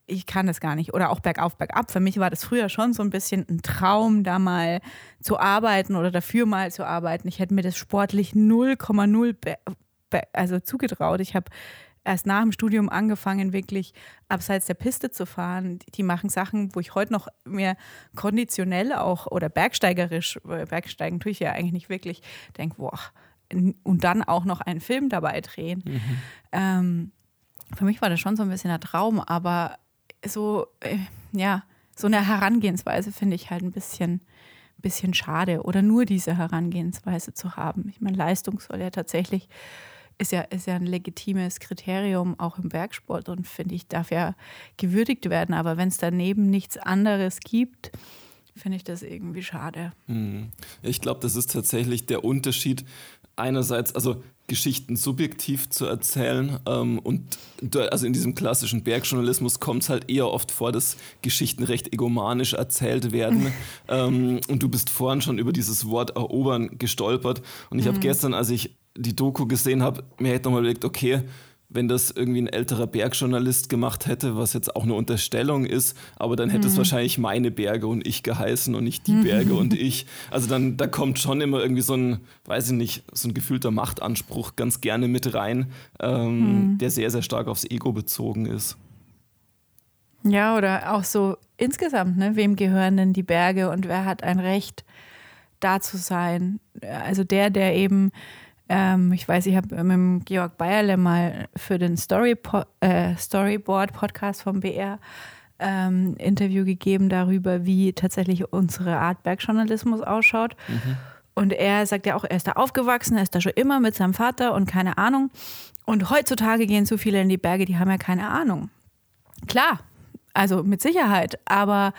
ich kann das gar nicht. Oder auch bergauf, bergab. Für mich war das früher schon so ein bisschen ein Traum, da mal zu arbeiten oder dafür mal zu arbeiten. Ich hätte mir das sportlich 0,0 also zugetraut. Ich habe erst nach dem Studium angefangen, wirklich abseits der Piste zu fahren. Die machen Sachen, wo ich heute noch mehr konditionell auch oder bergsteigerisch, Bergsteigen tue ich ja eigentlich nicht wirklich, denke, boah, und dann auch noch einen Film dabei drehen. Mhm. Ähm, für mich war das schon so ein bisschen ein Traum, aber so, äh, ja, so eine Herangehensweise finde ich halt ein bisschen, bisschen schade oder nur diese Herangehensweise zu haben. Ich meine, Leistung soll ja tatsächlich, ist ja, ist ja ein legitimes Kriterium auch im Bergsport und finde ich, darf ja gewürdigt werden. Aber wenn es daneben nichts anderes gibt, finde ich das irgendwie schade. Mhm. Ich glaube, das ist tatsächlich der Unterschied. Einerseits, also Geschichten subjektiv zu erzählen. Ähm, und also in diesem klassischen Bergjournalismus kommt es halt eher oft vor, dass Geschichten recht egomanisch erzählt werden. ähm, und du bist vorhin schon über dieses Wort erobern gestolpert. Und ich habe mhm. gestern, als ich die Doku gesehen habe, mir hätte nochmal überlegt, okay, wenn das irgendwie ein älterer Bergjournalist gemacht hätte, was jetzt auch eine Unterstellung ist, aber dann hätte mhm. es wahrscheinlich meine Berge und ich geheißen und nicht die Berge und ich. Also dann, da kommt schon immer irgendwie so ein, weiß ich nicht, so ein gefühlter Machtanspruch ganz gerne mit rein, ähm, mhm. der sehr, sehr stark aufs Ego bezogen ist. Ja, oder auch so insgesamt, ne? wem gehören denn die Berge und wer hat ein Recht, da zu sein? Also der, der eben ähm, ich weiß, ich habe mit Georg Bayerle mal für den Story äh, Storyboard-Podcast vom BR ähm, Interview gegeben darüber, wie tatsächlich unsere Art Bergjournalismus ausschaut. Mhm. Und er sagt ja auch, er ist da aufgewachsen, er ist da schon immer mit seinem Vater und keine Ahnung. Und heutzutage gehen so viele in die Berge, die haben ja keine Ahnung. Klar, also mit Sicherheit, aber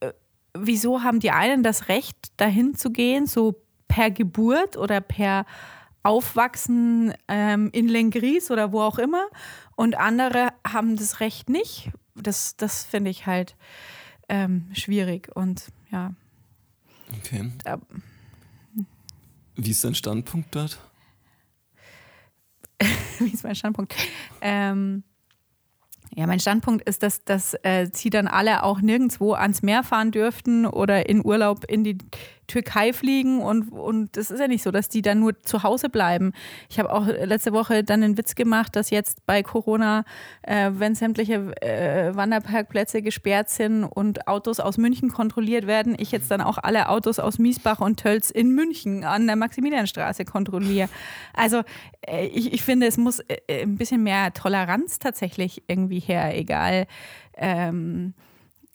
äh, wieso haben die einen das Recht, dahin zu gehen, so per Geburt oder per aufwachsen ähm, in Lengries oder wo auch immer und andere haben das Recht nicht. Das, das finde ich halt ähm, schwierig und ja. Okay. Da, Wie ist dein Standpunkt dort? Wie ist mein Standpunkt? Ähm, ja, mein Standpunkt ist, dass, dass äh, sie dann alle auch nirgendwo ans Meer fahren dürften oder in Urlaub in die Türkei fliegen und, und das ist ja nicht so, dass die dann nur zu Hause bleiben. Ich habe auch letzte Woche dann einen Witz gemacht, dass jetzt bei Corona, äh, wenn sämtliche äh, Wanderparkplätze gesperrt sind und Autos aus München kontrolliert werden, ich jetzt dann auch alle Autos aus Miesbach und Tölz in München an der Maximilianstraße kontrolliere. Also äh, ich, ich finde, es muss äh, ein bisschen mehr Toleranz tatsächlich irgendwie her, egal. Ähm,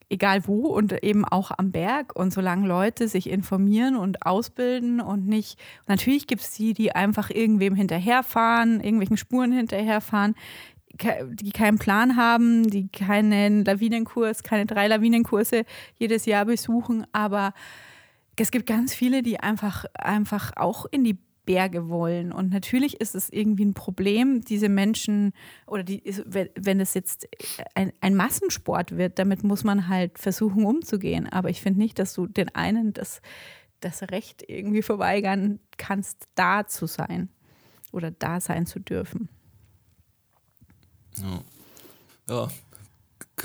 egal wo und eben auch am Berg. Und solange Leute sich informieren und ausbilden und nicht, natürlich gibt es die, die einfach irgendwem hinterherfahren, irgendwelchen Spuren hinterherfahren, die keinen Plan haben, die keinen Lawinenkurs, keine drei Lawinenkurse jedes Jahr besuchen, aber es gibt ganz viele, die einfach, einfach auch in die Berge wollen. Und natürlich ist es irgendwie ein Problem, diese Menschen oder die, wenn es jetzt ein, ein Massensport wird, damit muss man halt versuchen umzugehen. Aber ich finde nicht, dass du den einen das, das Recht irgendwie verweigern kannst, da zu sein oder da sein zu dürfen. Ja, ja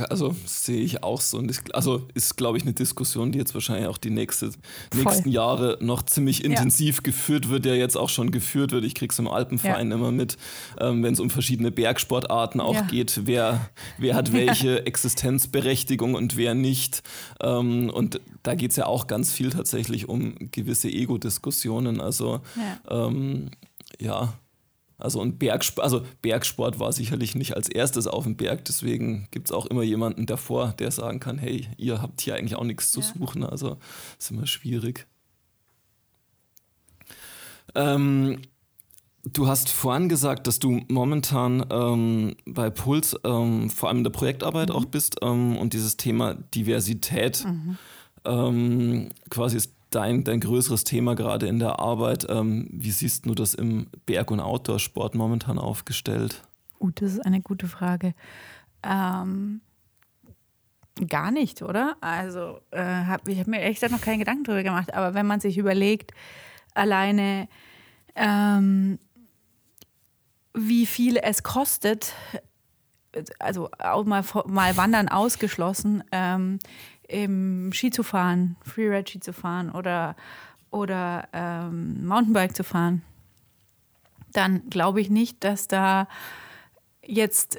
also sehe ich auch so. Und also ist, glaube ich, eine Diskussion, die jetzt wahrscheinlich auch die nächste, nächsten Jahre noch ziemlich intensiv ja. geführt wird, ja jetzt auch schon geführt wird. Ich kriege es im Alpenverein ja. immer mit, ähm, wenn es um verschiedene Bergsportarten auch ja. geht, wer, wer hat welche Existenzberechtigung und wer nicht. Ähm, und da geht es ja auch ganz viel tatsächlich um gewisse Ego-Diskussionen. Also ähm, ja, also, und Bergsport, also Bergsport war sicherlich nicht als erstes auf dem Berg, deswegen gibt es auch immer jemanden davor, der sagen kann, hey, ihr habt hier eigentlich auch nichts zu ja. suchen. Also ist immer schwierig. Ähm, du hast vorhin gesagt, dass du momentan ähm, bei Puls ähm, vor allem in der Projektarbeit mhm. auch bist ähm, und dieses Thema Diversität mhm. Ähm, quasi ist dein, dein größeres Thema gerade in der Arbeit. Ähm, wie siehst du das im Berg- und Outdoor-Sport momentan aufgestellt? Uh, das ist eine gute Frage. Ähm, gar nicht, oder? Also äh, hab, ich habe mir echt noch keinen Gedanken darüber gemacht. Aber wenn man sich überlegt, alleine ähm, wie viel es kostet, also auch mal, mal Wandern ausgeschlossen, ähm, im Ski zu fahren, Freeride-Ski zu fahren oder, oder ähm, Mountainbike zu fahren, dann glaube ich nicht, dass da jetzt,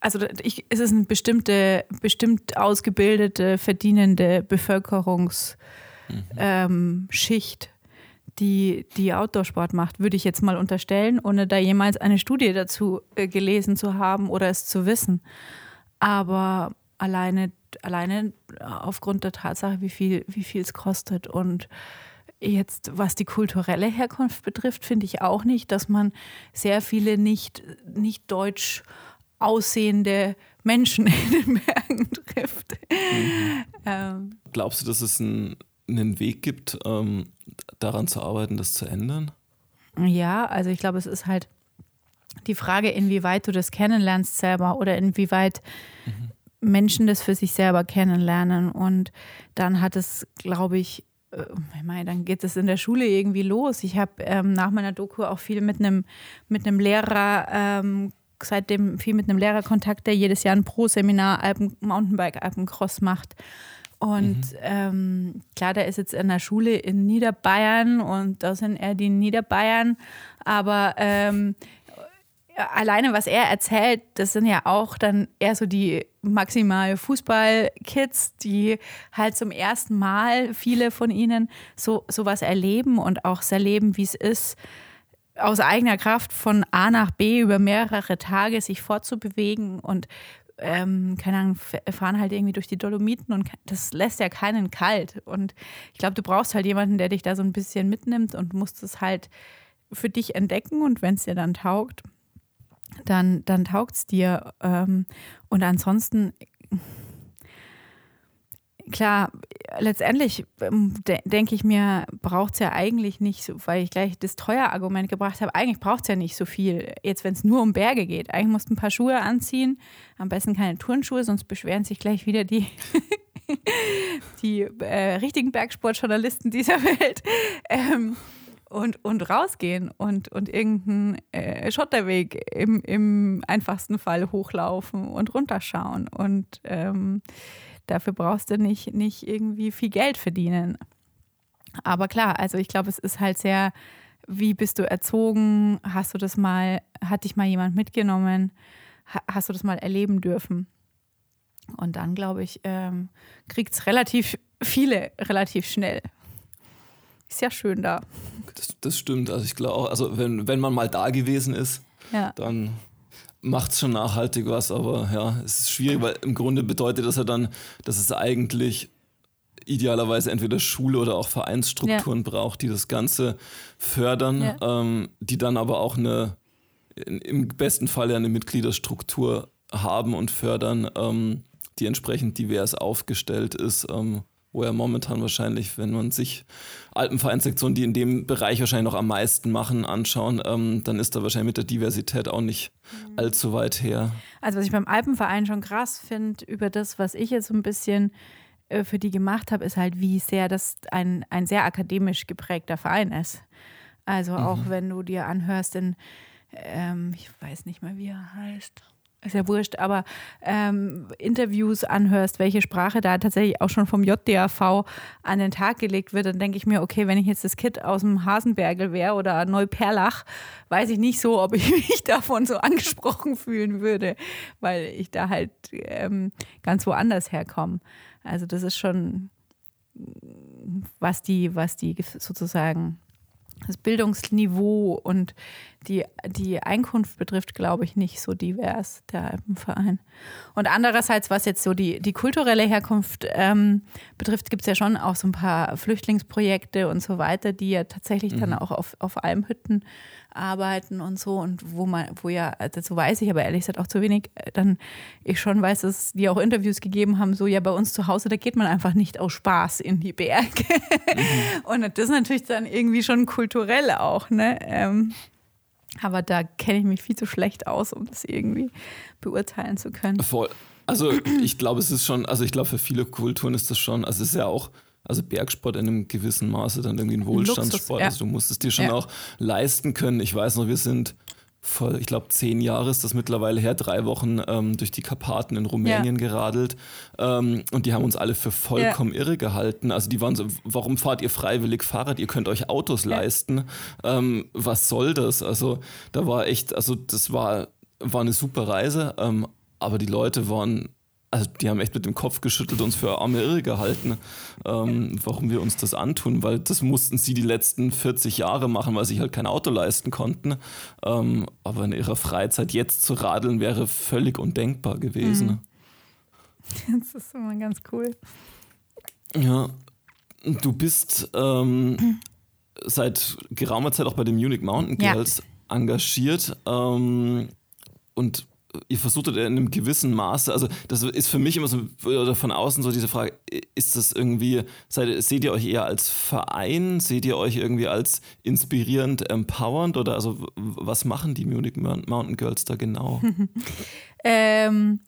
also ich, es ist eine bestimmte, bestimmt ausgebildete, verdienende Bevölkerungsschicht, mhm. ähm, die, die Outdoor-Sport macht, würde ich jetzt mal unterstellen, ohne da jemals eine Studie dazu äh, gelesen zu haben oder es zu wissen. Aber alleine, alleine aufgrund der Tatsache, wie viel, wie viel es kostet und Jetzt, was die kulturelle Herkunft betrifft, finde ich auch nicht, dass man sehr viele nicht, nicht deutsch aussehende Menschen in den Bergen trifft. Mhm. Ähm. Glaubst du, dass es ein, einen Weg gibt, ähm, daran zu arbeiten, das zu ändern? Ja, also ich glaube, es ist halt die Frage, inwieweit du das kennenlernst selber oder inwieweit mhm. Menschen das für sich selber kennenlernen. Und dann hat es, glaube ich, äh, ich meine, dann geht es in der Schule irgendwie los. Ich habe ähm, nach meiner Doku auch viel mit einem mit Lehrer, ähm, seitdem viel mit einem Lehrer Kontakt, der jedes Jahr ein Pro-Seminar Alpen, Mountainbike Alpencross macht. Und mhm. ähm, klar, der ist jetzt in der Schule in Niederbayern und da sind eher die Niederbayern. Aber ähm, alleine, was er erzählt, das sind ja auch dann eher so die maximal Fußball-Kids, die halt zum ersten Mal viele von ihnen so sowas erleben und auch erleben, wie es ist, aus eigener Kraft von A nach B über mehrere Tage sich fortzubewegen und ähm, keine Ahnung, fahren halt irgendwie durch die Dolomiten und das lässt ja keinen kalt. Und ich glaube, du brauchst halt jemanden, der dich da so ein bisschen mitnimmt und musst es halt für dich entdecken und wenn es dir dann taugt, dann, dann taugt es dir. Ähm, und ansonsten, klar, letztendlich ähm, de denke ich mir, braucht es ja eigentlich nicht so, weil ich gleich das Teuer-Argument gebracht habe, eigentlich braucht es ja nicht so viel, jetzt wenn es nur um Berge geht. Eigentlich musst du ein paar Schuhe anziehen, am besten keine Turnschuhe, sonst beschweren sich gleich wieder die, die äh, richtigen Bergsportjournalisten dieser Welt. Ähm, und, und rausgehen und, und irgendeinen äh, Schotterweg im, im einfachsten Fall hochlaufen und runterschauen. Und ähm, dafür brauchst du nicht, nicht irgendwie viel Geld verdienen. Aber klar, also ich glaube, es ist halt sehr, wie bist du erzogen? Hast du das mal, hat dich mal jemand mitgenommen? Hast du das mal erleben dürfen? Und dann, glaube ich, ähm, kriegt es relativ viele relativ schnell. Ist ja schön da. Das, das stimmt. Also ich glaube also wenn, wenn man mal da gewesen ist, ja. dann macht es schon nachhaltig was, aber ja, es ist schwierig, weil im Grunde bedeutet das ja dann, dass es eigentlich idealerweise entweder Schule oder auch Vereinsstrukturen ja. braucht, die das Ganze fördern, ja. ähm, die dann aber auch eine, im besten Fall eine Mitgliederstruktur haben und fördern, ähm, die entsprechend divers aufgestellt ist. Ähm, wo er momentan wahrscheinlich, wenn man sich Alpenvereinssektionen, die in dem Bereich wahrscheinlich noch am meisten machen, anschauen, ähm, dann ist da wahrscheinlich mit der Diversität auch nicht mhm. allzu weit her. Also was ich beim Alpenverein schon krass finde, über das, was ich jetzt so ein bisschen äh, für die gemacht habe, ist halt, wie sehr das ein, ein sehr akademisch geprägter Verein ist. Also auch mhm. wenn du dir anhörst, in, ähm, ich weiß nicht mehr, wie er heißt ist ja wurscht, aber ähm, Interviews anhörst, welche Sprache da tatsächlich auch schon vom JDAV an den Tag gelegt wird, dann denke ich mir, okay, wenn ich jetzt das Kind aus dem Hasenbergel wäre oder Neuperlach, weiß ich nicht so, ob ich mich davon so angesprochen fühlen würde, weil ich da halt ähm, ganz woanders herkomme. Also das ist schon, was die, was die sozusagen das Bildungsniveau und die, die Einkunft betrifft, glaube ich, nicht so divers, der Alpenverein. Und andererseits, was jetzt so die, die kulturelle Herkunft ähm, betrifft, gibt es ja schon auch so ein paar Flüchtlingsprojekte und so weiter, die ja tatsächlich mhm. dann auch auf, auf Almhütten arbeiten und so und wo man, wo ja, dazu weiß ich aber ehrlich gesagt auch zu wenig, äh, dann ich schon weiß, dass die auch Interviews gegeben haben, so ja bei uns zu Hause, da geht man einfach nicht aus Spaß in die Berge. Mhm. Und das ist natürlich dann irgendwie schon kulturell auch, ne? Ähm, aber da kenne ich mich viel zu schlecht aus, um das irgendwie beurteilen zu können. Voll. Also ich glaube, es ist schon, also ich glaube, für viele Kulturen ist das schon, also es ist ja auch also Bergsport in einem gewissen Maße dann irgendwie ein Wohlstandssport. ja. Also du musst es dir schon ja. auch leisten können. Ich weiß noch, wir sind vor, ich glaube, zehn Jahre ist das mittlerweile her, drei Wochen ähm, durch die Karpaten in Rumänien ja. geradelt. Ähm, und die haben uns alle für vollkommen irre gehalten. Also die waren so, warum fahrt ihr freiwillig Fahrrad? Ihr könnt euch Autos leisten. Ähm, was soll das? Also da war echt, also das war, war eine super Reise, ähm, aber die Leute waren also die haben echt mit dem Kopf geschüttelt, uns für arme Irre gehalten, ähm, warum wir uns das antun, weil das mussten sie die letzten 40 Jahre machen, weil sie sich halt kein Auto leisten konnten. Ähm, aber in ihrer Freizeit jetzt zu radeln wäre völlig undenkbar gewesen. Mhm. Das ist immer ganz cool. Ja, du bist ähm, seit geraumer Zeit auch bei den Munich Mountain Girls ja. engagiert ähm, und ihr versuchtet in einem gewissen Maße, also das ist für mich immer so, oder von außen so diese Frage, ist das irgendwie, seid, seht ihr euch eher als Verein, seht ihr euch irgendwie als inspirierend, empowernd oder also was machen die Munich Mountain Girls da genau? ähm,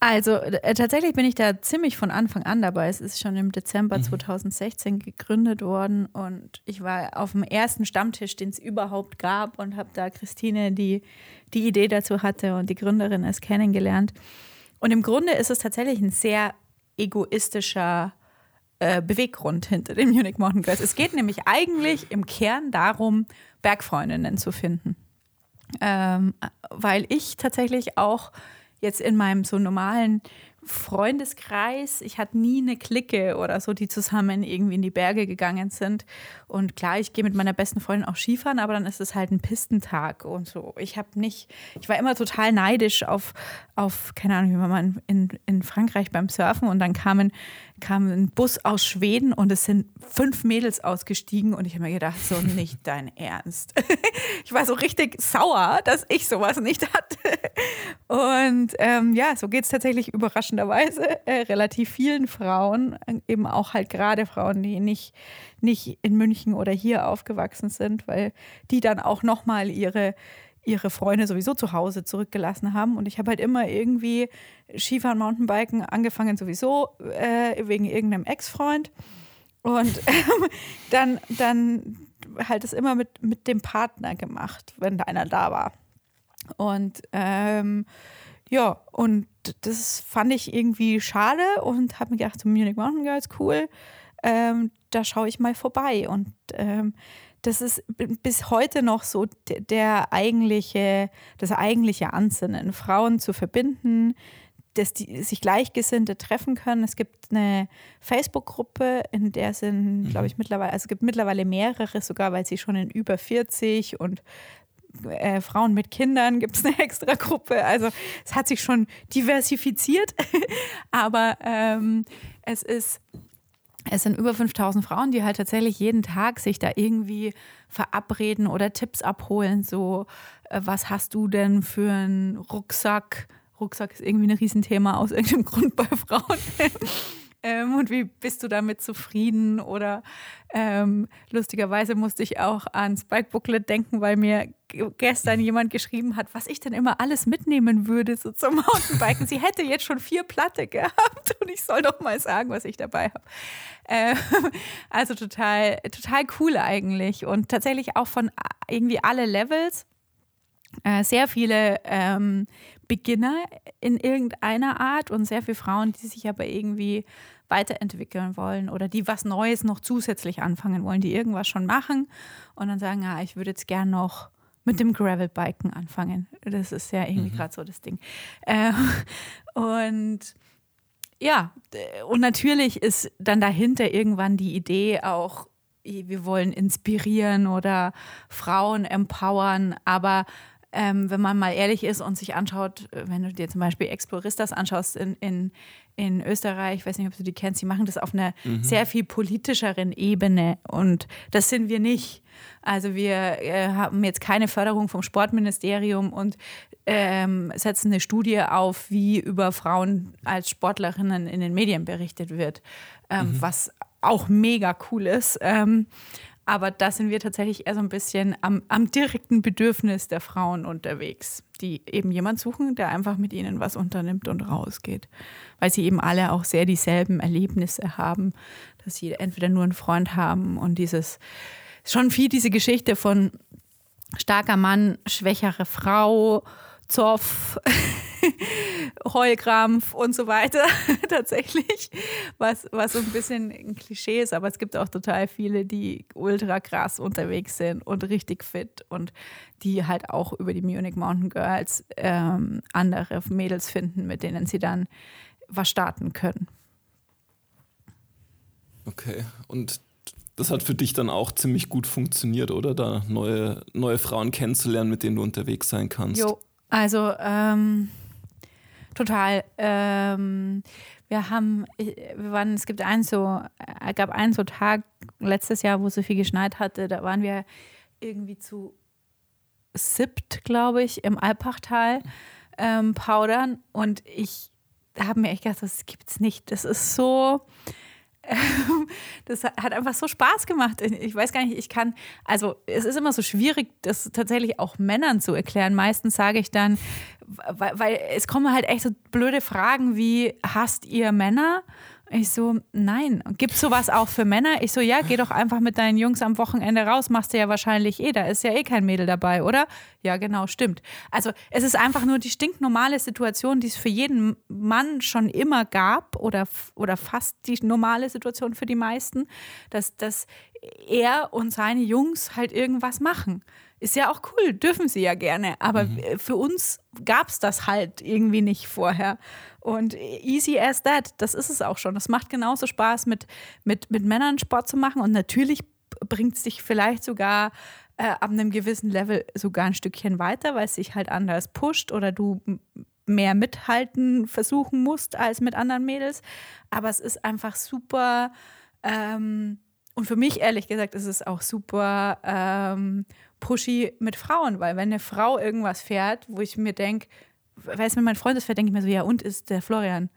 also äh, tatsächlich bin ich da ziemlich von Anfang an dabei. Es ist schon im Dezember mhm. 2016 gegründet worden und ich war auf dem ersten Stammtisch, den es überhaupt gab und habe da Christine, die die Idee dazu hatte und die Gründerin ist kennengelernt. Und im Grunde ist es tatsächlich ein sehr egoistischer äh, Beweggrund hinter den Munich Mountain Girls. Es geht nämlich eigentlich im Kern darum, Bergfreundinnen zu finden. Ähm, weil ich tatsächlich auch jetzt in meinem so normalen Freundeskreis. Ich hatte nie eine Clique oder so, die zusammen irgendwie in die Berge gegangen sind. Und klar, ich gehe mit meiner besten Freundin auch Skifahren, aber dann ist es halt ein Pistentag und so. Ich habe nicht, ich war immer total neidisch auf, auf keine Ahnung, wie man mal in, in Frankreich beim Surfen und dann kamen kam ein Bus aus Schweden und es sind fünf Mädels ausgestiegen und ich habe mir gedacht, so nicht dein Ernst. ich war so richtig sauer, dass ich sowas nicht hatte. Und ähm, ja, so geht es tatsächlich überraschenderweise äh, relativ vielen Frauen, eben auch halt gerade Frauen, die nicht, nicht in München oder hier aufgewachsen sind, weil die dann auch nochmal ihre ihre Freunde sowieso zu Hause zurückgelassen haben. Und ich habe halt immer irgendwie Skifahren, Mountainbiken angefangen, sowieso äh, wegen irgendeinem Ex-Freund. Und ähm, dann, dann halt es immer mit, mit dem Partner gemacht, wenn da einer da war. Und ähm, ja, und das fand ich irgendwie schade und habe mir gedacht, Munich Mountain Girls, cool, ähm, da schaue ich mal vorbei. Und ähm, das ist bis heute noch so der eigentliche, das eigentliche Ansinnen, Frauen zu verbinden, dass die sich Gleichgesinnte treffen können. Es gibt eine Facebook-Gruppe, in der sind, glaube ich, mhm. mittlerweile, also es gibt mittlerweile mehrere, sogar weil sie schon in über 40 und äh, Frauen mit Kindern gibt es eine extra Gruppe. Also es hat sich schon diversifiziert, aber ähm, es ist es sind über 5000 Frauen, die halt tatsächlich jeden Tag sich da irgendwie verabreden oder Tipps abholen. So, äh, was hast du denn für einen Rucksack? Rucksack ist irgendwie ein Riesenthema aus irgendeinem Grund bei Frauen. Ähm, und wie bist du damit zufrieden? Oder ähm, lustigerweise musste ich auch an Spike Booklet denken, weil mir gestern jemand geschrieben hat, was ich denn immer alles mitnehmen würde so zum Mountainbiken. Sie hätte jetzt schon vier Platte gehabt und ich soll doch mal sagen, was ich dabei habe. Ähm, also total, total cool eigentlich und tatsächlich auch von irgendwie alle Levels. Äh, sehr viele ähm, Beginner in irgendeiner Art und sehr viele Frauen, die sich aber irgendwie weiterentwickeln wollen oder die was Neues noch zusätzlich anfangen wollen, die irgendwas schon machen und dann sagen, ja, ich würde jetzt gern noch mit dem Gravelbiken anfangen. Das ist ja irgendwie mhm. gerade so das Ding. Äh, und ja, und natürlich ist dann dahinter irgendwann die Idee auch, wir wollen inspirieren oder Frauen empowern, aber ähm, wenn man mal ehrlich ist und sich anschaut, äh, wenn du dir zum Beispiel Exploristas anschaust in, in, in Österreich, ich weiß nicht, ob du die kennst, die machen das auf einer mhm. sehr viel politischeren Ebene und das sind wir nicht. Also wir äh, haben jetzt keine Förderung vom Sportministerium und ähm, setzen eine Studie auf, wie über Frauen als Sportlerinnen in den Medien berichtet wird, ähm, mhm. was auch mega cool ist. Ähm, aber da sind wir tatsächlich eher so ein bisschen am, am direkten Bedürfnis der Frauen unterwegs, die eben jemand suchen, der einfach mit ihnen was unternimmt und rausgeht. Weil sie eben alle auch sehr dieselben Erlebnisse haben, dass sie entweder nur einen Freund haben und dieses, schon viel diese Geschichte von starker Mann, schwächere Frau, Zoff. Heulkrampf und so weiter tatsächlich, was, was so ein bisschen ein Klischee ist, aber es gibt auch total viele, die ultra krass unterwegs sind und richtig fit und die halt auch über die Munich Mountain Girls ähm, andere Mädels finden, mit denen sie dann was starten können. Okay, und das hat für dich dann auch ziemlich gut funktioniert, oder? Da neue, neue Frauen kennenzulernen, mit denen du unterwegs sein kannst. Jo, also ähm, total. Ähm, wir haben, wir waren, es gibt einen so, äh, gab einen so Tag letztes Jahr, wo es so viel geschneit hatte, da waren wir irgendwie zu siebt, glaube ich, im Alpachtal ähm, powdern und ich habe mir echt gedacht, das gibt es nicht. Das ist so, das hat einfach so Spaß gemacht. Ich weiß gar nicht, ich kann, also es ist immer so schwierig, das tatsächlich auch Männern zu erklären. Meistens sage ich dann, weil, weil es kommen halt echt so blöde Fragen wie, hasst ihr Männer? Ich so, nein. Gibt sowas auch für Männer? Ich so, ja, geh doch einfach mit deinen Jungs am Wochenende raus, machst du ja wahrscheinlich eh, da ist ja eh kein Mädel dabei, oder? Ja, genau, stimmt. Also es ist einfach nur die stinknormale Situation, die es für jeden Mann schon immer gab oder, oder fast die normale Situation für die meisten, dass, dass er und seine Jungs halt irgendwas machen. Ist ja auch cool, dürfen sie ja gerne. Aber mhm. für uns gab es das halt irgendwie nicht vorher. Und easy as that, das ist es auch schon. Es macht genauso Spaß, mit, mit, mit Männern Sport zu machen. Und natürlich bringt es dich vielleicht sogar äh, ab einem gewissen Level sogar ein Stückchen weiter, weil es sich halt anders pusht oder du mehr mithalten versuchen musst als mit anderen Mädels. Aber es ist einfach super. Ähm, und für mich, ehrlich gesagt, ist es auch super ähm, pushy mit Frauen, weil wenn eine Frau irgendwas fährt, wo ich mir denke, weiß wenn mein Freund das fährt, denke ich mir so, ja und ist der Florian?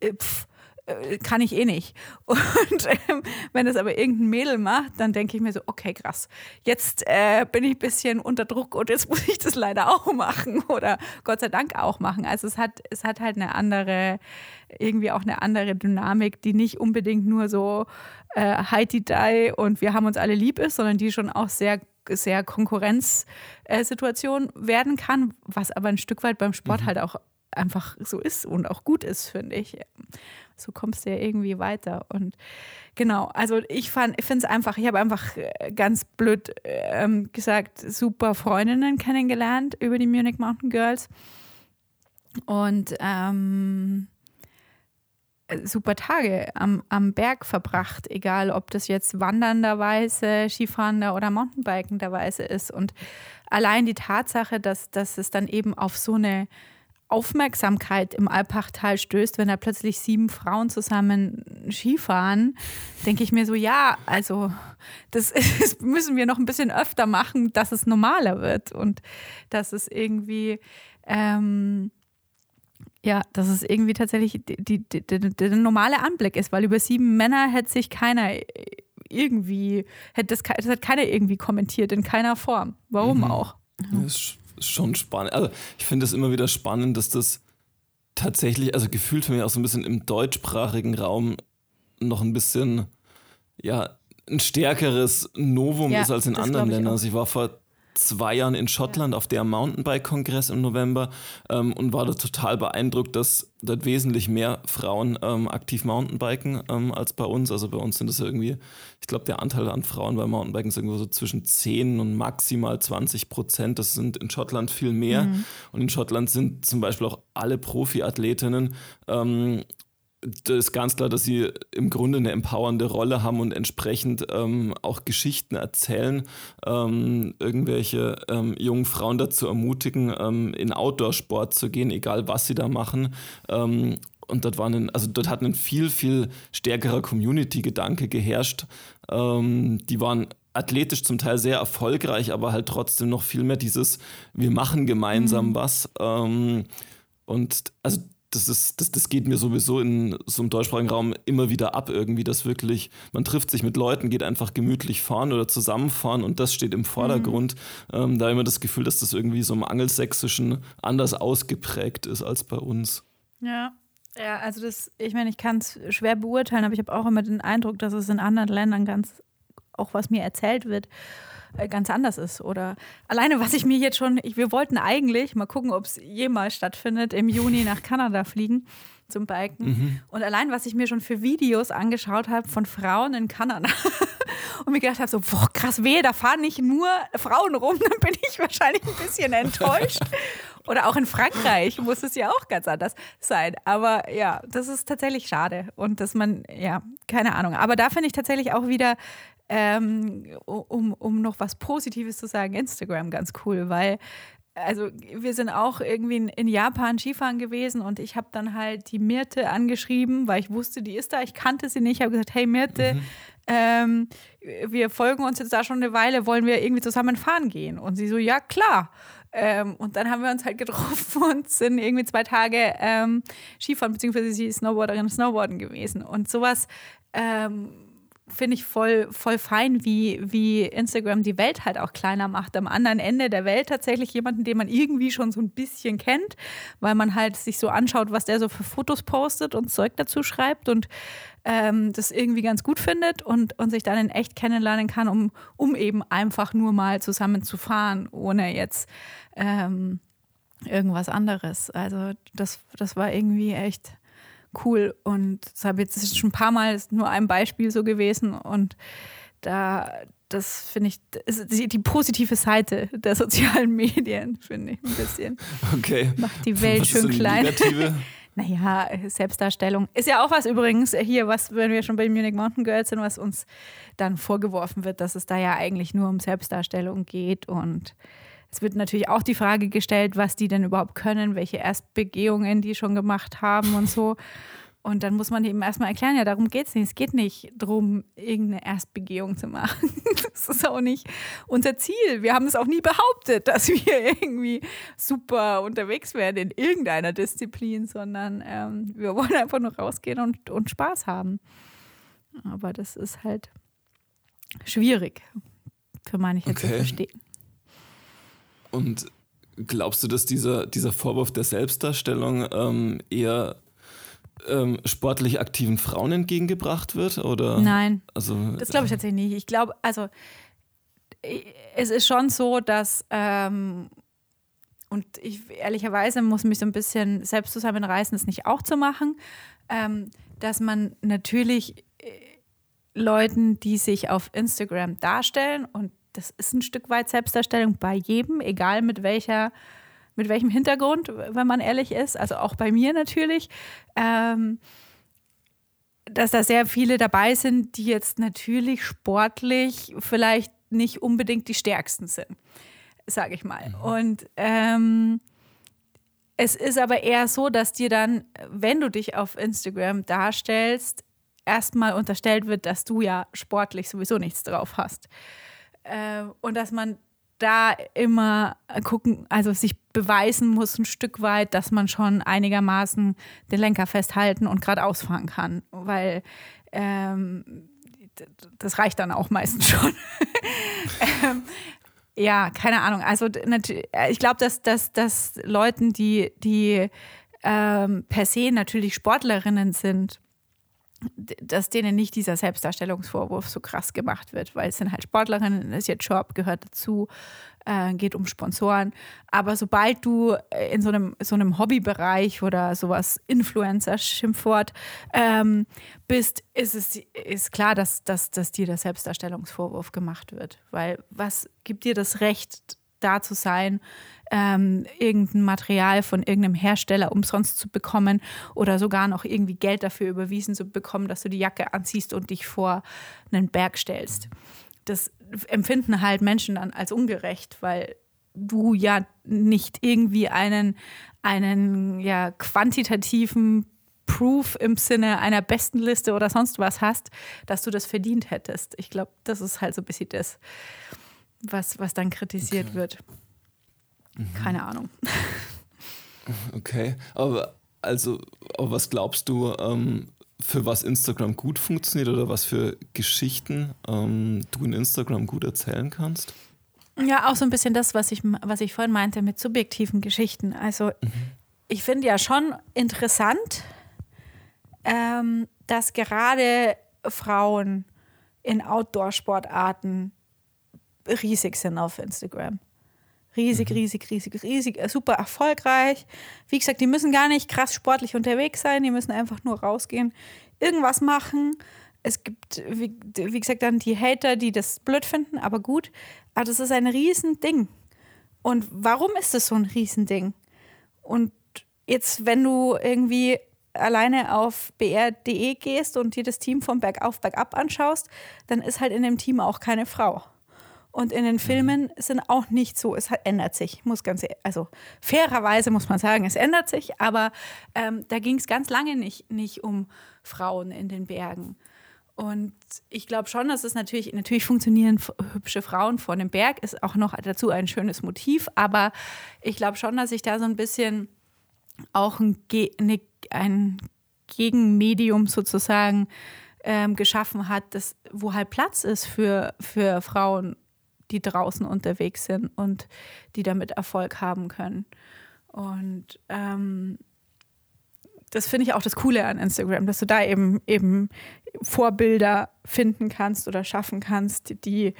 Äh, pff, äh, kann ich eh nicht. Und ähm, wenn das aber irgendein Mädel macht, dann denke ich mir so, okay, krass, jetzt äh, bin ich ein bisschen unter Druck und jetzt muss ich das leider auch machen oder Gott sei Dank auch machen. Also es hat, es hat halt eine andere, irgendwie auch eine andere Dynamik, die nicht unbedingt nur so äh, Heidi-Dai und wir haben uns alle lieb ist, sondern die schon auch sehr sehr Konkurrenzsituation werden kann, was aber ein Stück weit beim Sport mhm. halt auch einfach so ist und auch gut ist, finde ich. So kommst du ja irgendwie weiter. Und genau, also ich fand, ich finde es einfach, ich habe einfach äh, ganz blöd ähm, gesagt, super Freundinnen kennengelernt über die Munich Mountain Girls. Und ähm, super Tage am, am Berg verbracht, egal ob das jetzt wandernderweise, Skifahrender oder Mountainbikenderweise ist. Und allein die Tatsache, dass, dass es dann eben auf so eine Aufmerksamkeit im Alpachtal stößt, wenn da plötzlich sieben Frauen zusammen Skifahren, denke ich mir so, ja, also das, das, müssen wir noch ein bisschen öfter machen, dass es normaler wird und dass es irgendwie ähm, ja, dass es irgendwie tatsächlich die, die, die, der normale Anblick ist, weil über sieben Männer hätte sich keiner irgendwie, hätte das, das hat keiner irgendwie kommentiert, in keiner Form. Warum mhm. auch? Das ist schon spannend. Also ich finde es immer wieder spannend, dass das tatsächlich, also gefühlt für mich auch so ein bisschen im deutschsprachigen Raum noch ein bisschen, ja, ein stärkeres Novum ja, ist als in anderen Ländern. Also ich war vor zwei Jahren in Schottland auf der Mountainbike-Kongress im November ähm, und war da total beeindruckt, dass dort wesentlich mehr Frauen ähm, aktiv Mountainbiken ähm, als bei uns. Also bei uns sind es irgendwie, ich glaube, der Anteil an Frauen beim Mountainbiken ist irgendwo so zwischen 10 und maximal 20 Prozent. Das sind in Schottland viel mehr. Mhm. Und in Schottland sind zum Beispiel auch alle Profiathletinnen das ist ganz klar, dass sie im Grunde eine empowernde Rolle haben und entsprechend ähm, auch Geschichten erzählen, ähm, irgendwelche ähm, jungen Frauen dazu ermutigen, ähm, in Outdoor-Sport zu gehen, egal was sie da machen. Ähm, und dort, war ein, also dort hat ein viel, viel stärkerer Community-Gedanke geherrscht. Ähm, die waren athletisch zum Teil sehr erfolgreich, aber halt trotzdem noch viel mehr dieses, wir machen gemeinsam mhm. was. und also das, ist, das, das geht mir sowieso in so einem deutschsprachigen Raum immer wieder ab, irgendwie, dass wirklich, man trifft sich mit Leuten, geht einfach gemütlich fahren oder zusammenfahren und das steht im Vordergrund. Mhm. Ähm, da immer das Gefühl, dass das irgendwie so im Angelsächsischen anders ausgeprägt ist als bei uns. Ja. Ja, also das, ich meine, ich kann es schwer beurteilen, aber ich habe auch immer den Eindruck, dass es in anderen Ländern ganz auch was mir erzählt wird, ganz anders ist. Oder alleine, was ich mir jetzt schon, ich, wir wollten eigentlich, mal gucken, ob es jemals stattfindet, im Juni nach Kanada fliegen zum Biken. Mhm. Und allein, was ich mir schon für Videos angeschaut habe von Frauen in Kanada und mir gedacht habe, so, boah, krass, weh, da fahren nicht nur Frauen rum, dann bin ich wahrscheinlich ein bisschen enttäuscht. Oder auch in Frankreich muss es ja auch ganz anders sein. Aber ja, das ist tatsächlich schade. Und dass man, ja, keine Ahnung. Aber da finde ich tatsächlich auch wieder, ähm, um, um noch was Positives zu sagen, Instagram ganz cool, weil also wir sind auch irgendwie in, Japan Skifahren gewesen und ich habe dann halt die Mirte angeschrieben, weil ich wusste, die ist da. Ich kannte sie nicht. Ich habe gesagt, hey Mirte, mhm. ähm, wir folgen uns jetzt da schon eine Weile, wollen wir irgendwie zusammen fahren gehen? Und sie so, ja klar. Ähm, und dann haben wir uns halt getroffen und sind irgendwie zwei Tage ähm, Skifahren, beziehungsweise sie ist Snowboarderin, Snowboarden gewesen. Und sowas ähm, finde ich voll, voll fein, wie, wie Instagram die Welt halt auch kleiner macht. Am anderen Ende der Welt tatsächlich jemanden, den man irgendwie schon so ein bisschen kennt, weil man halt sich so anschaut, was der so für Fotos postet und Zeug dazu schreibt und ähm, das irgendwie ganz gut findet und, und sich dann in echt kennenlernen kann, um, um eben einfach nur mal zusammen zu fahren, ohne jetzt ähm, irgendwas anderes. Also das, das war irgendwie echt cool. Und das habe jetzt schon ein paar Mal, ist nur ein Beispiel so gewesen. Und da, das finde ich, ist die, die, positive Seite der sozialen Medien, finde ich ein bisschen. Okay. Macht die Welt schön klein. naja, Selbstdarstellung. Ist ja auch was übrigens hier, was, wenn wir schon bei Munich Mountain Girls sind, was uns dann vorgeworfen wird, dass es da ja eigentlich nur um Selbstdarstellung geht und es wird natürlich auch die Frage gestellt, was die denn überhaupt können, welche Erstbegehungen die schon gemacht haben und so. Und dann muss man eben erstmal erklären, ja, darum geht es nicht. Es geht nicht darum, irgendeine Erstbegehung zu machen. Das ist auch nicht unser Ziel. Wir haben es auch nie behauptet, dass wir irgendwie super unterwegs werden in irgendeiner Disziplin, sondern ähm, wir wollen einfach nur rausgehen und, und Spaß haben. Aber das ist halt schwierig für manche okay. zu verstehen. Und glaubst du, dass dieser, dieser Vorwurf der Selbstdarstellung ähm, eher ähm, sportlich aktiven Frauen entgegengebracht wird? Oder? Nein. Also, das glaube ich tatsächlich nicht. Ich glaube, also es ist schon so, dass ähm, und ich ehrlicherweise muss mich so ein bisschen selbst zusammenreißen, das nicht auch zu machen, ähm, dass man natürlich äh, Leuten, die sich auf Instagram darstellen und das ist ein Stück weit Selbstdarstellung bei jedem, egal mit welcher, mit welchem Hintergrund, wenn man ehrlich ist. Also auch bei mir natürlich. Ähm, dass da sehr viele dabei sind, die jetzt natürlich sportlich vielleicht nicht unbedingt die stärksten sind, sage ich mal. Mhm. Und ähm, es ist aber eher so, dass dir dann, wenn du dich auf Instagram darstellst, erstmal unterstellt wird, dass du ja sportlich sowieso nichts drauf hast. Äh, und dass man da immer gucken, also sich beweisen muss ein Stück weit, dass man schon einigermaßen den Lenker festhalten und geradeaus fahren kann, weil ähm, das reicht dann auch meistens schon. ähm, ja, keine Ahnung. Also ich glaube, dass, dass, dass Leuten, die, die ähm, per se natürlich Sportlerinnen sind, dass denen nicht dieser Selbstdarstellungsvorwurf so krass gemacht wird, weil es sind halt Sportlerinnen, ist ihr Job, gehört dazu, äh, geht um Sponsoren. Aber sobald du in so einem, so einem Hobbybereich oder sowas Influencer-Schimpfwort ähm, bist, ist es ist klar, dass, dass, dass dir der Selbstdarstellungsvorwurf gemacht wird. Weil was gibt dir das Recht, da zu sein, ähm, irgendein Material von irgendeinem Hersteller umsonst zu bekommen oder sogar noch irgendwie Geld dafür überwiesen zu bekommen, dass du die Jacke anziehst und dich vor einen Berg stellst. Das empfinden halt Menschen dann als ungerecht, weil du ja nicht irgendwie einen, einen ja, quantitativen Proof im Sinne einer besten Liste oder sonst was hast, dass du das verdient hättest. Ich glaube, das ist halt so ein bisschen das, was, was dann kritisiert okay. wird. Mhm. Keine Ahnung. Okay, aber also, aber was glaubst du, ähm, für was Instagram gut funktioniert oder was für Geschichten ähm, du in Instagram gut erzählen kannst? Ja, auch so ein bisschen das, was ich, was ich vorhin meinte mit subjektiven Geschichten. Also mhm. ich finde ja schon interessant, ähm, dass gerade Frauen in Outdoor-Sportarten riesig sind auf Instagram. Riesig, mhm. riesig, riesig, riesig, äh, super erfolgreich. Wie gesagt, die müssen gar nicht krass sportlich unterwegs sein, die müssen einfach nur rausgehen, irgendwas machen. Es gibt, wie, wie gesagt, dann die Hater, die das blöd finden, aber gut. Aber das ist ein Riesending. Und warum ist das so ein Riesending? Und jetzt, wenn du irgendwie alleine auf br.de gehst und dir das Team von Bergauf, Bergab anschaust, dann ist halt in dem Team auch keine Frau. Und in den Filmen sind auch nicht so, es ändert sich, muss ganz, also fairerweise muss man sagen, es ändert sich, aber ähm, da ging es ganz lange nicht, nicht um Frauen in den Bergen. Und ich glaube schon, dass es natürlich, natürlich funktionieren hübsche Frauen vor dem Berg, ist auch noch dazu ein schönes Motiv, aber ich glaube schon, dass sich da so ein bisschen auch ein, eine, ein Gegenmedium sozusagen ähm, geschaffen hat, das, wo halt Platz ist für, für Frauen die draußen unterwegs sind und die damit Erfolg haben können. Und ähm, das finde ich auch das Coole an Instagram, dass du da eben eben Vorbilder finden kannst oder schaffen kannst, die,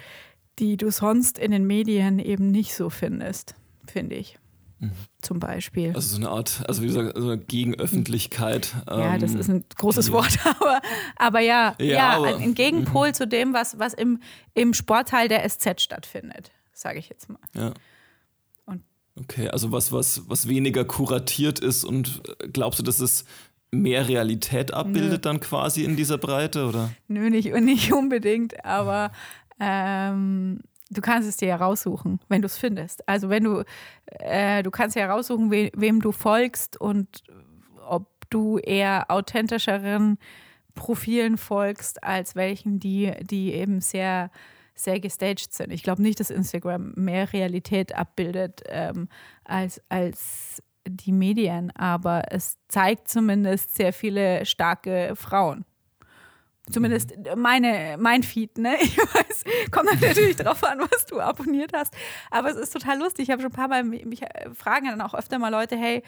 die du sonst in den Medien eben nicht so findest, finde ich. Mhm. Zum Beispiel. Also so eine Art, also wie gesagt, so eine Gegenöffentlichkeit. Ja, ähm, das ist ein großes Wort, aber, aber ja, ja, ja aber, ein Gegenpol mhm. zu dem, was, was im, im Sportteil der SZ stattfindet, sage ich jetzt mal. Ja. Und okay, also was, was, was weniger kuratiert ist und äh, glaubst du, dass es mehr Realität abbildet Nö. dann quasi in dieser Breite, oder? Nö, nicht, nicht unbedingt, aber ähm, du kannst es dir ja raussuchen, wenn du es findest. Also wenn du, äh, du kannst ja raussuchen, we wem du folgst und ob du eher authentischeren Profilen folgst, als welchen, die, die eben sehr, sehr gestaged sind. Ich glaube nicht, dass Instagram mehr Realität abbildet ähm, als, als die Medien, aber es zeigt zumindest sehr viele starke Frauen. Zumindest meine, mein Feed, ne? Ich weiß, kommt natürlich drauf an, was du abonniert hast. Aber es ist total lustig. Ich habe schon ein paar Mal, mich äh, fragen dann auch öfter mal Leute, hey,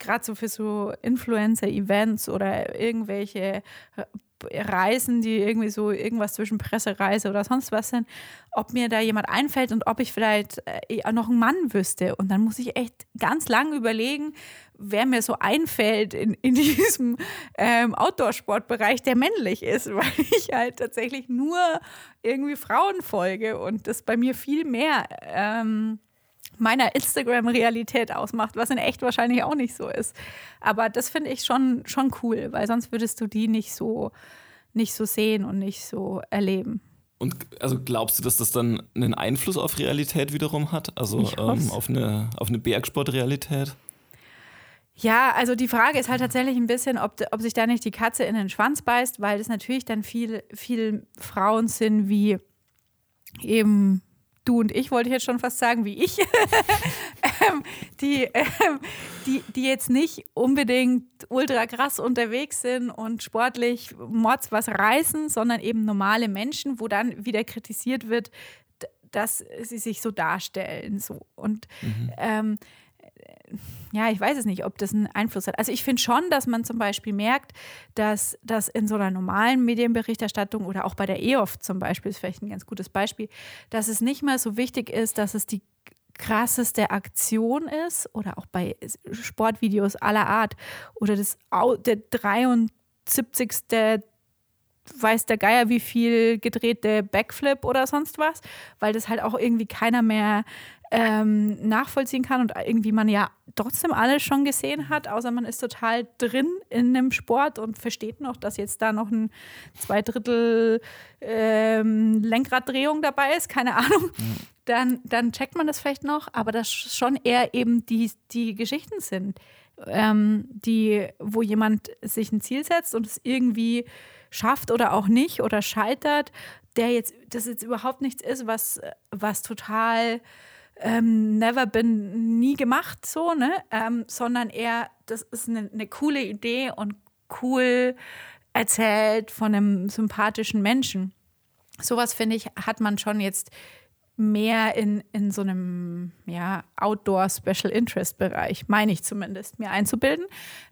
gerade so für so Influencer-Events oder irgendwelche äh, Reisen, die irgendwie so irgendwas zwischen Pressereise oder sonst was sind, ob mir da jemand einfällt und ob ich vielleicht äh, noch einen Mann wüsste. Und dann muss ich echt ganz lang überlegen, wer mir so einfällt in, in diesem ähm, Outdoor-Sportbereich, der männlich ist, weil ich halt tatsächlich nur irgendwie Frauen folge und das bei mir viel mehr ähm, meiner Instagram-Realität ausmacht, was in echt wahrscheinlich auch nicht so ist. Aber das finde ich schon, schon cool, weil sonst würdest du die nicht so, nicht so sehen und nicht so erleben. Und also glaubst du, dass das dann einen Einfluss auf Realität wiederum hat? Also ähm, auf eine, auf eine Bergsportrealität? Ja, also die Frage ist halt tatsächlich ein bisschen, ob, ob sich da nicht die Katze in den Schwanz beißt, weil es natürlich dann viel, viel Frauen sind wie eben du und ich, wollte ich jetzt schon fast sagen, wie ich, ähm, die, ähm, die, die jetzt nicht unbedingt ultra krass unterwegs sind und sportlich Mords was reißen, sondern eben normale Menschen, wo dann wieder kritisiert wird, dass sie sich so darstellen. So. Und mhm. ähm, ja, ich weiß es nicht, ob das einen Einfluss hat. Also ich finde schon, dass man zum Beispiel merkt, dass das in so einer normalen Medienberichterstattung oder auch bei der EOF zum Beispiel, ist vielleicht ein ganz gutes Beispiel, dass es nicht mehr so wichtig ist, dass es die krasseste Aktion ist oder auch bei Sportvideos aller Art oder das der 73 weiß der Geier, wie viel gedrehte Backflip oder sonst was, weil das halt auch irgendwie keiner mehr ähm, nachvollziehen kann und irgendwie man ja trotzdem alles schon gesehen hat, außer man ist total drin in dem Sport und versteht noch, dass jetzt da noch ein zwei Drittel ähm, Lenkraddrehung dabei ist, keine Ahnung. Dann, dann checkt man das vielleicht noch, aber das schon eher eben die, die Geschichten sind, ähm, die, wo jemand sich ein Ziel setzt und es irgendwie schafft oder auch nicht oder scheitert, der jetzt, das jetzt überhaupt nichts ist, was, was total ähm, never been nie gemacht, so, ne? Ähm, sondern eher, das ist eine, eine coole Idee und cool erzählt von einem sympathischen Menschen. Sowas, finde ich, hat man schon jetzt mehr in, in so einem ja, Outdoor-Special-Interest-Bereich, meine ich zumindest, mir einzubilden.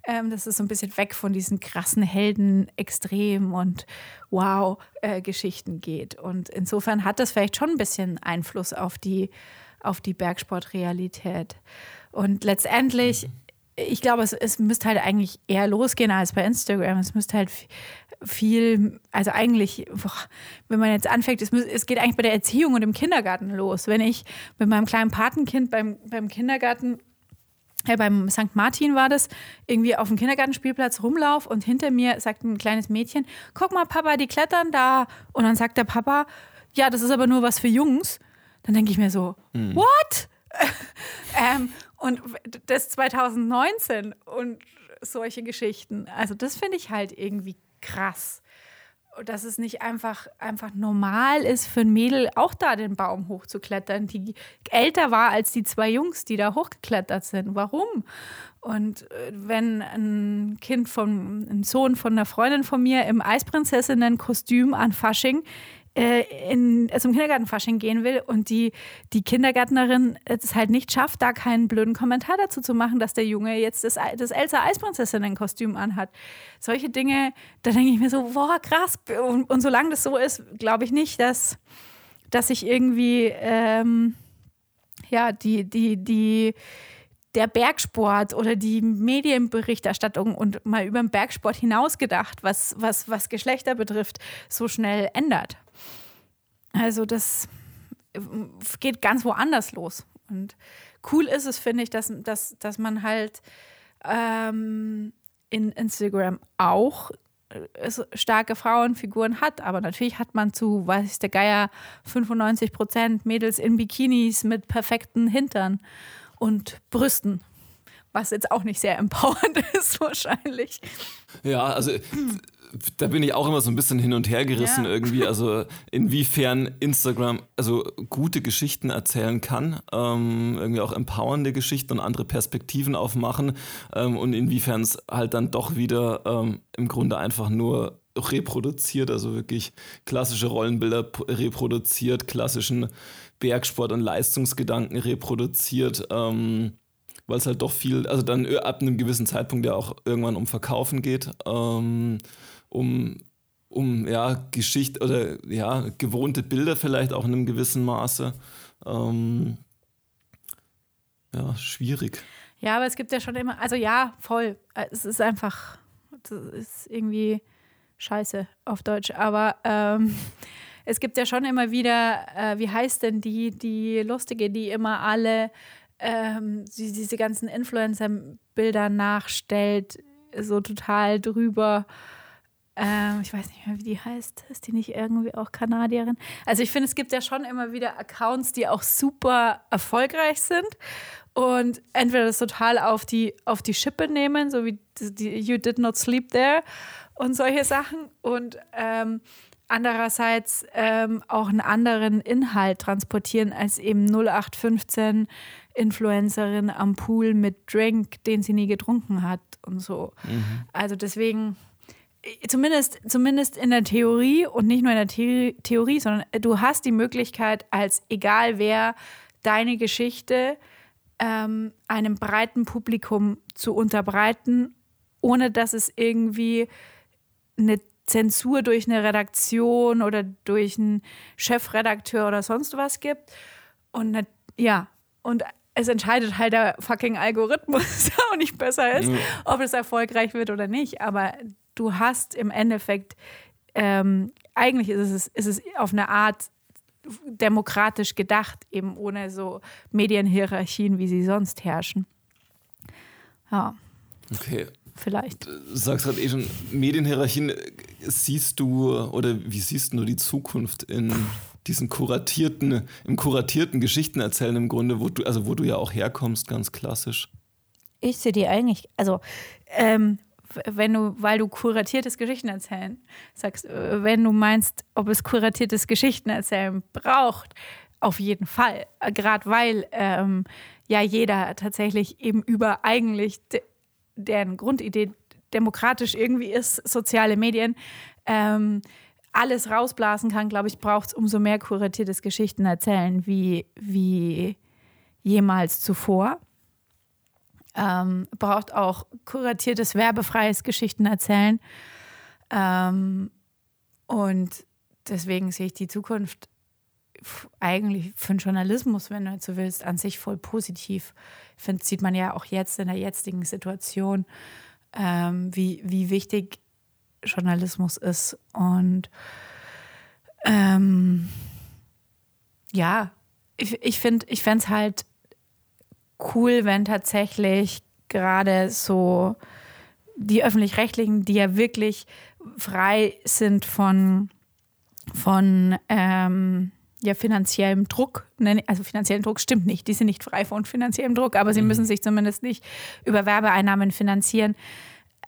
Ähm, dass es so ein bisschen weg von diesen krassen Helden, Extrem und Wow-Geschichten äh, geht. Und insofern hat das vielleicht schon ein bisschen Einfluss auf die, auf die Bergsportrealität. Und letztendlich, ich glaube, es, es müsste halt eigentlich eher losgehen als bei Instagram. Es müsste halt viel, also eigentlich, boah, wenn man jetzt anfängt, es, es, geht eigentlich bei der Erziehung und im Kindergarten los. Wenn ich mit meinem kleinen Patenkind beim, beim Kindergarten, äh, beim St. Martin war das, irgendwie auf dem Kindergartenspielplatz rumlauf und hinter mir sagt ein kleines Mädchen, guck mal, Papa, die klettern da. Und dann sagt der Papa, ja, das ist aber nur was für Jungs. Dann denke ich mir so, mhm. what? ähm, und das 2019 und solche Geschichten. Also das finde ich halt irgendwie krass. Dass es nicht einfach, einfach normal ist für ein Mädel, auch da den Baum hochzuklettern, die älter war als die zwei Jungs, die da hochgeklettert sind. Warum? Und äh, wenn ein Kind von, ein Sohn von einer Freundin von mir im Eisprinzessinnen-Kostüm an Fasching äh, in, zum Kindergartenfasching gehen will und die, die Kindergärtnerin es halt nicht schafft, da keinen blöden Kommentar dazu zu machen, dass der Junge jetzt das, das Elsa Eisprinzessinnen-Kostüm anhat. Solche Dinge, da denke ich mir so, boah, krass. Und, und solange das so ist, glaube ich nicht, dass, dass sich irgendwie, ähm, ja, die, die, die, der Bergsport oder die Medienberichterstattung und mal über den Bergsport hinausgedacht, was, was, was Geschlechter betrifft, so schnell ändert. Also das äh, geht ganz woanders los. Und cool ist es, finde ich, dass, dass, dass man halt ähm, in Instagram auch äh, starke Frauenfiguren hat, aber natürlich hat man zu, weiß der Geier, 95 Prozent Mädels in Bikinis mit perfekten Hintern und Brüsten, was jetzt auch nicht sehr empowernd ist wahrscheinlich. Ja, also da bin ich auch immer so ein bisschen hin und her gerissen ja. irgendwie. Also inwiefern Instagram also gute Geschichten erzählen kann, ähm, irgendwie auch empowernde Geschichten und andere Perspektiven aufmachen ähm, und inwiefern es halt dann doch wieder ähm, im Grunde einfach nur reproduziert, also wirklich klassische Rollenbilder reproduziert, klassischen Bergsport und Leistungsgedanken reproduziert. Ähm, weil es halt doch viel, also dann ab einem gewissen Zeitpunkt ja auch irgendwann um Verkaufen geht. Ähm, um, um ja, Geschichte oder ja, gewohnte Bilder vielleicht auch in einem gewissen Maße. Ähm, ja, schwierig. Ja, aber es gibt ja schon immer, also ja, voll. Es ist einfach, es ist irgendwie scheiße auf Deutsch, aber ähm, es gibt ja schon immer wieder, äh, wie heißt denn die, die Lustige, die immer alle ähm, die, diese ganzen Influencer-Bilder nachstellt, so total drüber ähm, ich weiß nicht mehr, wie die heißt. Ist die nicht irgendwie auch Kanadierin? Also ich finde, es gibt ja schon immer wieder Accounts, die auch super erfolgreich sind und entweder das total auf die, auf die Schippe nehmen, so wie die You Did Not Sleep There und solche Sachen und ähm, andererseits ähm, auch einen anderen Inhalt transportieren als eben 0815 Influencerin am Pool mit Drink, den sie nie getrunken hat und so. Mhm. Also deswegen zumindest, zumindest in der Theorie und nicht nur in der The Theorie, sondern du hast die Möglichkeit, als egal wer deine Geschichte ähm, einem breiten Publikum zu unterbreiten, ohne dass es irgendwie eine Zensur durch eine Redaktion oder durch einen Chefredakteur oder sonst was gibt. Und ne, ja, und es entscheidet halt der fucking Algorithmus, der auch nicht besser ist, mhm. ob es erfolgreich wird oder nicht. Aber du hast im Endeffekt, ähm, eigentlich ist es, ist es auf eine Art demokratisch gedacht, eben ohne so Medienhierarchien, wie sie sonst herrschen. Ja. Okay. Vielleicht. Du sagst gerade eh schon, Medienhierarchien, siehst du oder wie siehst du die Zukunft in diesen kuratierten, im kuratierten Geschichtenerzählen im Grunde, wo du, also wo du ja auch herkommst, ganz klassisch? Ich sehe die eigentlich, also ähm, wenn du, weil du kuratiertes Geschichtenerzählen sagst, äh, wenn du meinst, ob es kuratiertes Geschichtenerzählen braucht, auf jeden Fall. Gerade weil ähm, ja jeder tatsächlich eben über eigentlich de deren Grundidee demokratisch irgendwie ist, soziale Medien, ähm, alles rausblasen kann, glaube ich, braucht es umso mehr kuratiertes Geschichten erzählen wie, wie jemals zuvor. Ähm, braucht auch kuratiertes, werbefreies Geschichten erzählen. Ähm, und deswegen sehe ich die Zukunft eigentlich für den Journalismus, wenn du so willst, an sich voll positiv. Ich finde, sieht man ja auch jetzt in der jetzigen Situation, ähm, wie, wie wichtig Journalismus ist. Und ähm, ja, ich, ich finde ich fände es halt cool, wenn tatsächlich gerade so die öffentlich-rechtlichen, die ja wirklich frei sind von, von ähm, ja, finanziellem Druck, also finanziellen Druck stimmt nicht, die sind nicht frei von finanziellem Druck, aber sie mhm. müssen sich zumindest nicht über Werbeeinnahmen finanzieren.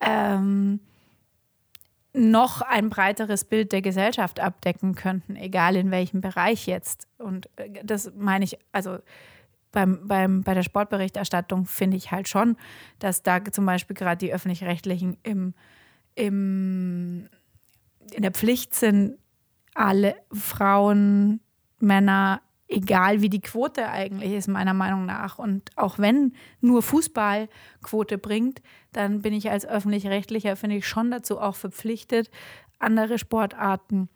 Ähm, noch ein breiteres Bild der Gesellschaft abdecken könnten, egal in welchem Bereich jetzt. Und äh, das meine ich, also beim, beim, bei der Sportberichterstattung finde ich halt schon, dass da zum Beispiel gerade die Öffentlich-Rechtlichen im, im, in der Pflicht sind, alle Frauen, Männer, egal wie die Quote eigentlich ist, meiner Meinung nach. Und auch wenn nur Fußball Quote bringt, dann bin ich als öffentlich-rechtlicher, finde ich, schon dazu auch verpflichtet, andere Sportarten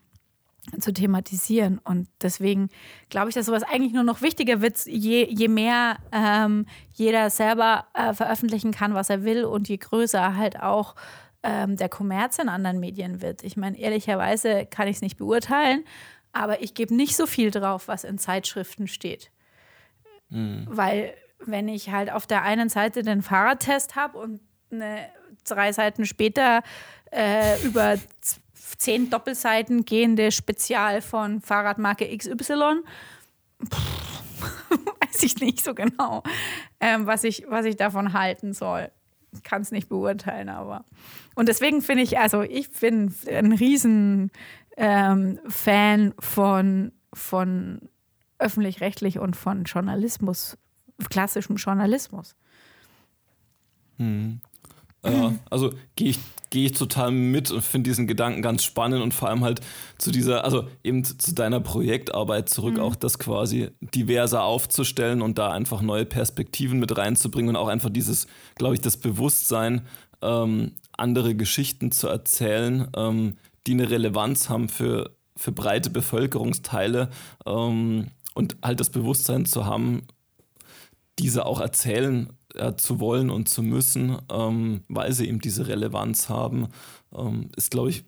zu thematisieren. Und deswegen glaube ich, dass sowas eigentlich nur noch wichtiger wird, je, je mehr ähm, jeder selber äh, veröffentlichen kann, was er will und je größer halt auch ähm, der Kommerz in anderen Medien wird. Ich meine, ehrlicherweise kann ich es nicht beurteilen, aber ich gebe nicht so viel drauf, was in Zeitschriften steht. Mhm. Weil wenn ich halt auf der einen Seite den Fahrradtest habe und eine, drei Seiten später äh, über zehn Doppelseiten gehende Spezial von Fahrradmarke XY, pff, weiß ich nicht so genau, ähm, was, ich, was ich davon halten soll. Kann es nicht beurteilen, aber. Und deswegen finde ich, also ich bin ein riesen ähm, von, von öffentlich-rechtlich und von Journalismus, klassischem Journalismus. Hm. Ja, also gehe ich, geh ich total mit und finde diesen Gedanken ganz spannend und vor allem halt zu dieser, also eben zu deiner Projektarbeit zurück, mhm. auch das quasi diverser aufzustellen und da einfach neue Perspektiven mit reinzubringen und auch einfach dieses, glaube ich, das Bewusstsein, ähm, andere Geschichten zu erzählen, ähm, die eine Relevanz haben für, für breite Bevölkerungsteile ähm, und halt das Bewusstsein zu haben, diese auch erzählen ja, zu wollen und zu müssen, ähm, weil sie eben diese Relevanz haben, ähm, ist, glaube ich,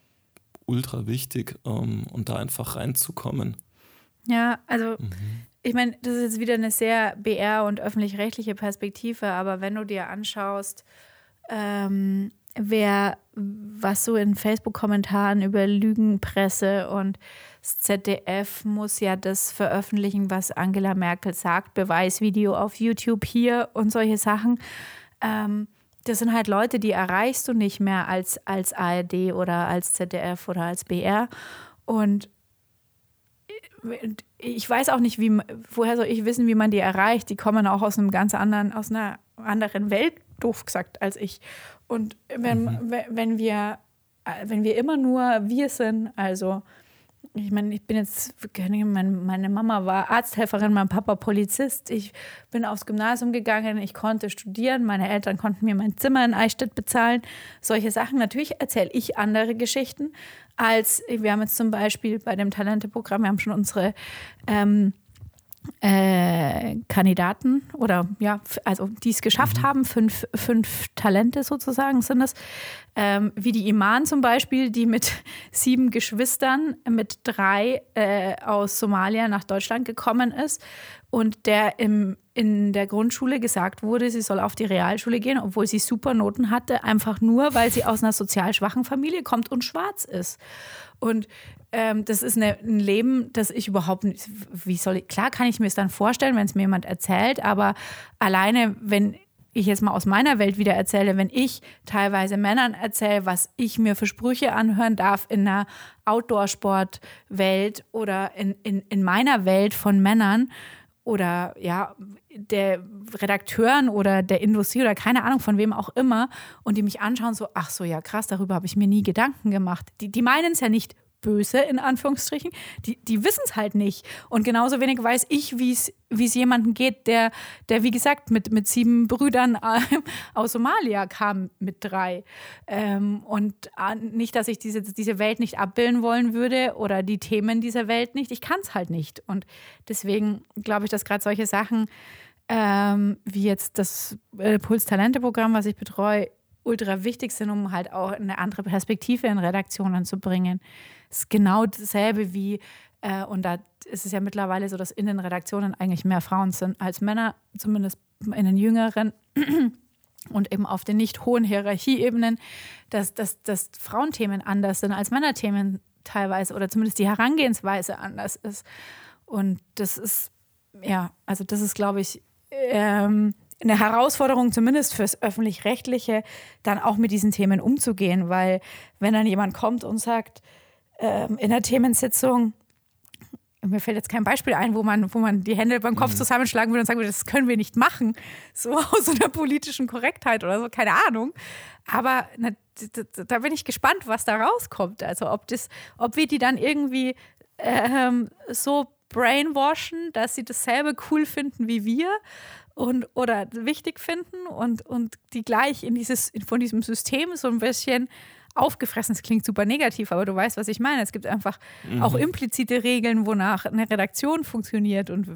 ultra wichtig, um ähm, da einfach reinzukommen. Ja, also mhm. ich meine, das ist jetzt wieder eine sehr BR- und öffentlich-rechtliche Perspektive, aber wenn du dir anschaust, ähm, wer was so in Facebook-Kommentaren über Lügenpresse und das ZDF muss ja das veröffentlichen, was Angela Merkel sagt, Beweisvideo auf YouTube hier und solche Sachen. Ähm, das sind halt Leute, die erreichst du nicht mehr als, als ARD oder als ZDF oder als BR. Und ich weiß auch nicht, wie, woher soll ich wissen, wie man die erreicht. Die kommen auch aus einem ganz anderen, aus einer anderen Welt, doof gesagt, als ich. Und wenn, mhm. wenn, wir, wenn wir immer nur wir sind, also ich meine, ich bin jetzt, meine Mama war Arzthelferin, mein Papa Polizist. Ich bin aufs Gymnasium gegangen, ich konnte studieren, meine Eltern konnten mir mein Zimmer in Eichstätt bezahlen. Solche Sachen. Natürlich erzähle ich andere Geschichten als, wir haben jetzt zum Beispiel bei dem Talente-Programm, wir haben schon unsere ähm, äh, Kandidaten oder ja, also die es geschafft mhm. haben, fünf, fünf Talente sozusagen sind es, ähm, wie die Iman zum Beispiel, die mit sieben Geschwistern, mit drei äh, aus Somalia nach Deutschland gekommen ist und der im, in der Grundschule gesagt wurde, sie soll auf die Realschule gehen, obwohl sie super Noten hatte, einfach nur, weil sie aus einer sozial schwachen Familie kommt und schwarz ist. Und ähm, das ist eine, ein Leben, das ich überhaupt nicht, wie soll ich, klar kann ich mir es dann vorstellen, wenn es mir jemand erzählt, aber alleine, wenn ich jetzt mal aus meiner Welt wieder erzähle, wenn ich teilweise Männern erzähle, was ich mir für Sprüche anhören darf in einer Outdoor-Sport-Welt oder in, in, in meiner Welt von Männern oder ja, der Redakteuren oder der Industrie oder keine Ahnung von wem auch immer und die mich anschauen, so, ach so, ja, krass, darüber habe ich mir nie Gedanken gemacht. Die, die meinen es ja nicht böse, in Anführungsstrichen, die, die wissen es halt nicht. Und genauso wenig weiß ich, wie es jemandem geht, der, der, wie gesagt, mit, mit sieben Brüdern äh, aus Somalia kam mit drei. Ähm, und äh, nicht, dass ich diese, diese Welt nicht abbilden wollen würde oder die Themen dieser Welt nicht. Ich kann es halt nicht. Und deswegen glaube ich, dass gerade solche Sachen ähm, wie jetzt das äh, Puls-Talente-Programm, was ich betreue, ultra wichtig sind, um halt auch eine andere Perspektive in Redaktionen zu bringen. Es ist genau dasselbe wie, äh, und da ist es ja mittlerweile so, dass in den Redaktionen eigentlich mehr Frauen sind als Männer, zumindest in den jüngeren und eben auf den nicht hohen Hierarchieebenen, dass, dass, dass Frauenthemen anders sind als Männerthemen teilweise oder zumindest die Herangehensweise anders ist. Und das ist, ja, also das ist, glaube ich, ähm, eine Herausforderung, zumindest fürs Öffentlich-Rechtliche, dann auch mit diesen Themen umzugehen, weil wenn dann jemand kommt und sagt, ähm, in der Themensitzung, mir fällt jetzt kein Beispiel ein, wo man, wo man die Hände beim Kopf mhm. zusammenschlagen würde und sagen würde, das können wir nicht machen, so aus einer politischen Korrektheit oder so, keine Ahnung. Aber na, da bin ich gespannt, was da rauskommt. Also ob das, ob wir die dann irgendwie ähm, so brainwashen, dass sie dasselbe cool finden wie wir und oder wichtig finden und, und die gleich in dieses, von diesem System so ein bisschen aufgefressen. Das klingt super negativ, aber du weißt, was ich meine. Es gibt einfach mhm. auch implizite Regeln, wonach eine Redaktion funktioniert und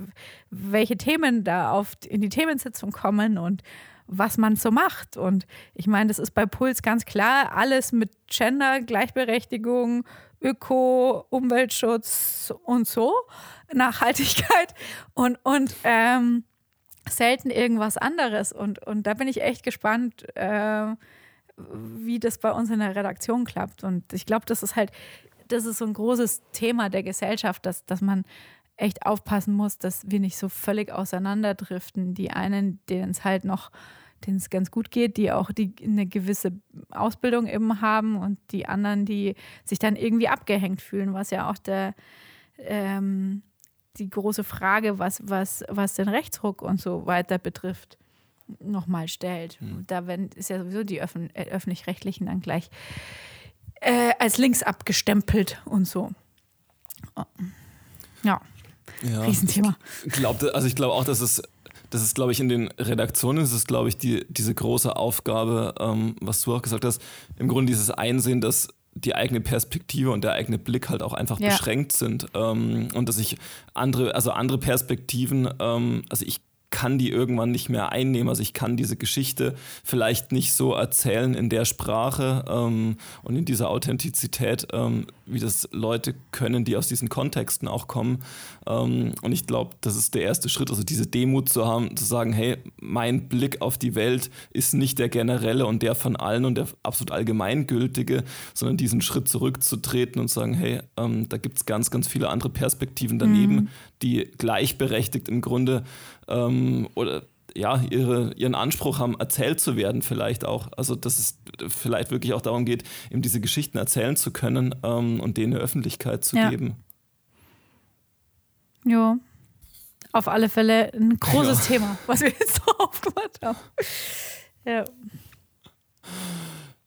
welche Themen da auf, in die Themensitzung kommen und was man so macht. Und ich meine, das ist bei Puls ganz klar, alles mit Gender, Gleichberechtigung, Öko, Umweltschutz und so, Nachhaltigkeit und, und ähm, selten irgendwas anderes. Und, und da bin ich echt gespannt, äh, wie das bei uns in der Redaktion klappt. Und ich glaube, das ist halt, das ist so ein großes Thema der Gesellschaft, dass, dass man echt aufpassen muss, dass wir nicht so völlig auseinanderdriften. Die einen, denen es halt noch, denen es ganz gut geht, die auch die eine gewisse Ausbildung eben haben und die anderen, die sich dann irgendwie abgehängt fühlen, was ja auch der ähm, die große Frage, was, was, was den Rechtsruck und so weiter betrifft, nochmal stellt. Mhm. Da werden, ist ja sowieso die Öffn äh, öffentlich-rechtlichen dann gleich äh, als links abgestempelt und so. Oh. Ja. ja. Riesenthema. Ich glaube, also ich glaube auch, dass es das ist, glaube ich, in den Redaktionen ist es, glaube ich, die, diese große Aufgabe, ähm, was du auch gesagt hast, im Grunde dieses Einsehen, dass die eigene Perspektive und der eigene Blick halt auch einfach ja. beschränkt sind ähm, und dass ich andere, also andere Perspektiven, ähm, also ich kann die irgendwann nicht mehr einnehmen. Also ich kann diese Geschichte vielleicht nicht so erzählen in der Sprache ähm, und in dieser Authentizität, ähm, wie das Leute können, die aus diesen Kontexten auch kommen. Ähm, und ich glaube, das ist der erste Schritt, also diese Demut zu haben, zu sagen, hey, mein Blick auf die Welt ist nicht der generelle und der von allen und der absolut allgemeingültige, sondern diesen Schritt zurückzutreten und sagen, hey, ähm, da gibt es ganz, ganz viele andere Perspektiven daneben, mhm. die gleichberechtigt im Grunde ähm, oder ja, ihre, ihren Anspruch haben, erzählt zu werden, vielleicht auch. Also, dass es vielleicht wirklich auch darum geht, eben diese Geschichten erzählen zu können ähm, und denen eine Öffentlichkeit zu ja. geben. Ja, auf alle Fälle ein großes ja. Thema, was wir jetzt so aufgemacht haben. Ja.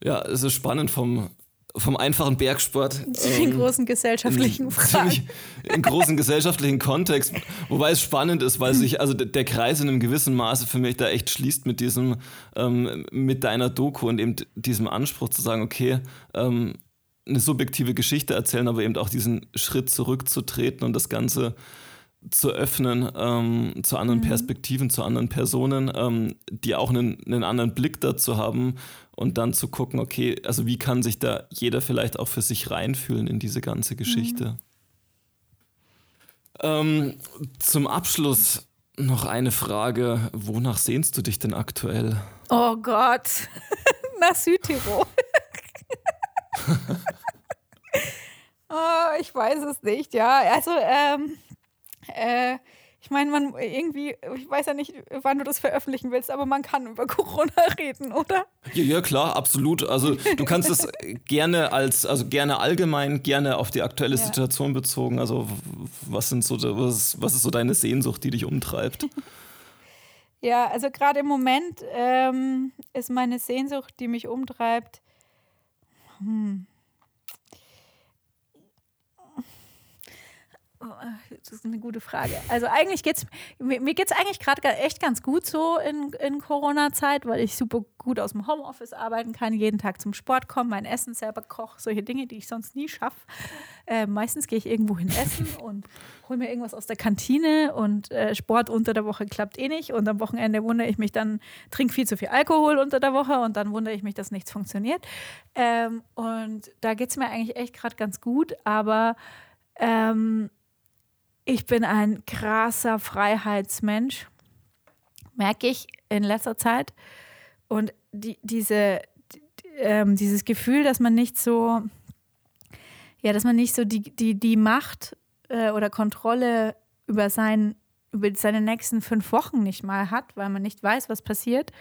Ja, es ist spannend vom, vom einfachen Bergsport. Zu den ähm, großen gesellschaftlichen Fragen. Im großen gesellschaftlichen Kontext. Wobei es spannend ist, weil sich also der Kreis in einem gewissen Maße für mich da echt schließt mit diesem, ähm, mit deiner Doku und eben diesem Anspruch zu sagen, okay, ähm, eine subjektive Geschichte erzählen, aber eben auch diesen Schritt zurückzutreten und das Ganze zu öffnen ähm, zu anderen mhm. Perspektiven, zu anderen Personen, ähm, die auch einen, einen anderen Blick dazu haben und dann zu gucken, okay, also wie kann sich da jeder vielleicht auch für sich reinfühlen in diese ganze Geschichte. Mhm. Ähm, zum Abschluss noch eine Frage. Wonach sehnst du dich denn aktuell? Oh Gott, nach Südtirol. oh, ich weiß es nicht, ja. Also, ähm, äh, ich meine, man irgendwie, ich weiß ja nicht, wann du das veröffentlichen willst, aber man kann über Corona reden, oder? Ja, ja klar, absolut. Also du kannst es gerne als, also gerne allgemein, gerne auf die aktuelle ja. Situation bezogen. Also was sind so, was, was ist so deine Sehnsucht, die dich umtreibt? ja, also gerade im Moment ähm, ist meine Sehnsucht, die mich umtreibt. Hm. Das ist eine gute Frage. Also eigentlich geht's mir, mir geht es eigentlich gerade echt ganz gut so in, in Corona-Zeit, weil ich super gut aus dem Homeoffice arbeiten kann, jeden Tag zum Sport kommen, mein Essen selber koche, solche Dinge, die ich sonst nie schaffe. Äh, meistens gehe ich irgendwo hin essen und hole mir irgendwas aus der Kantine und äh, Sport unter der Woche klappt eh nicht und am Wochenende wundere ich mich dann, trinke viel zu viel Alkohol unter der Woche und dann wundere ich mich, dass nichts funktioniert. Ähm, und da geht es mir eigentlich echt gerade ganz gut, aber ähm, ich bin ein krasser Freiheitsmensch, merke ich in letzter Zeit. Und die, diese, die, ähm, dieses Gefühl, dass man nicht so, ja, dass man nicht so die, die, die Macht äh, oder Kontrolle über, sein, über seine nächsten fünf Wochen nicht mal hat, weil man nicht weiß, was passiert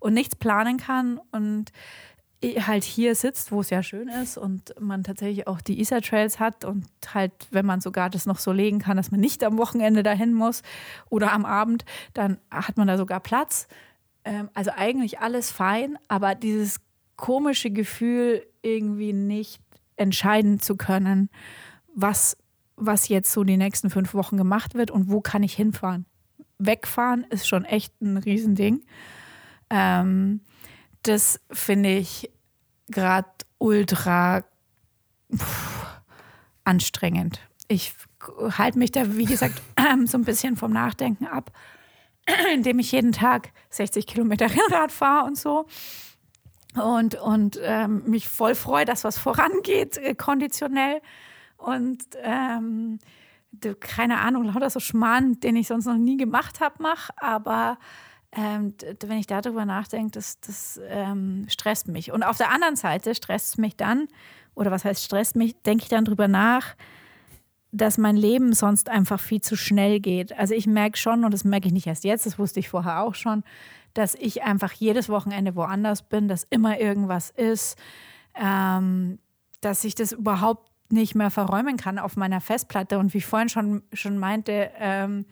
und nichts planen kann. Und halt hier sitzt, wo es ja schön ist und man tatsächlich auch die Isar-Trails hat und halt, wenn man sogar das noch so legen kann, dass man nicht am Wochenende dahin muss oder am Abend, dann hat man da sogar Platz. Ähm, also eigentlich alles fein, aber dieses komische Gefühl, irgendwie nicht entscheiden zu können, was, was jetzt so die nächsten fünf Wochen gemacht wird und wo kann ich hinfahren. Wegfahren ist schon echt ein Riesending. Ähm, das finde ich gerade ultra anstrengend. Ich halte mich da, wie gesagt, so ein bisschen vom Nachdenken ab, indem ich jeden Tag 60 Kilometer Rennrad fahre und so. Und, und ähm, mich voll freue, dass was vorangeht, äh, konditionell. Und ähm, keine Ahnung, lauter so Schmarrn, den ich sonst noch nie gemacht habe, mache. Aber ähm, wenn ich darüber nachdenke, das, das ähm, stresst mich. Und auf der anderen Seite stresst es mich dann, oder was heißt stresst mich, denke ich dann darüber nach, dass mein Leben sonst einfach viel zu schnell geht. Also ich merke schon, und das merke ich nicht erst jetzt, das wusste ich vorher auch schon, dass ich einfach jedes Wochenende woanders bin, dass immer irgendwas ist, ähm, dass ich das überhaupt nicht mehr verräumen kann auf meiner Festplatte. Und wie ich vorhin schon, schon meinte, ähm,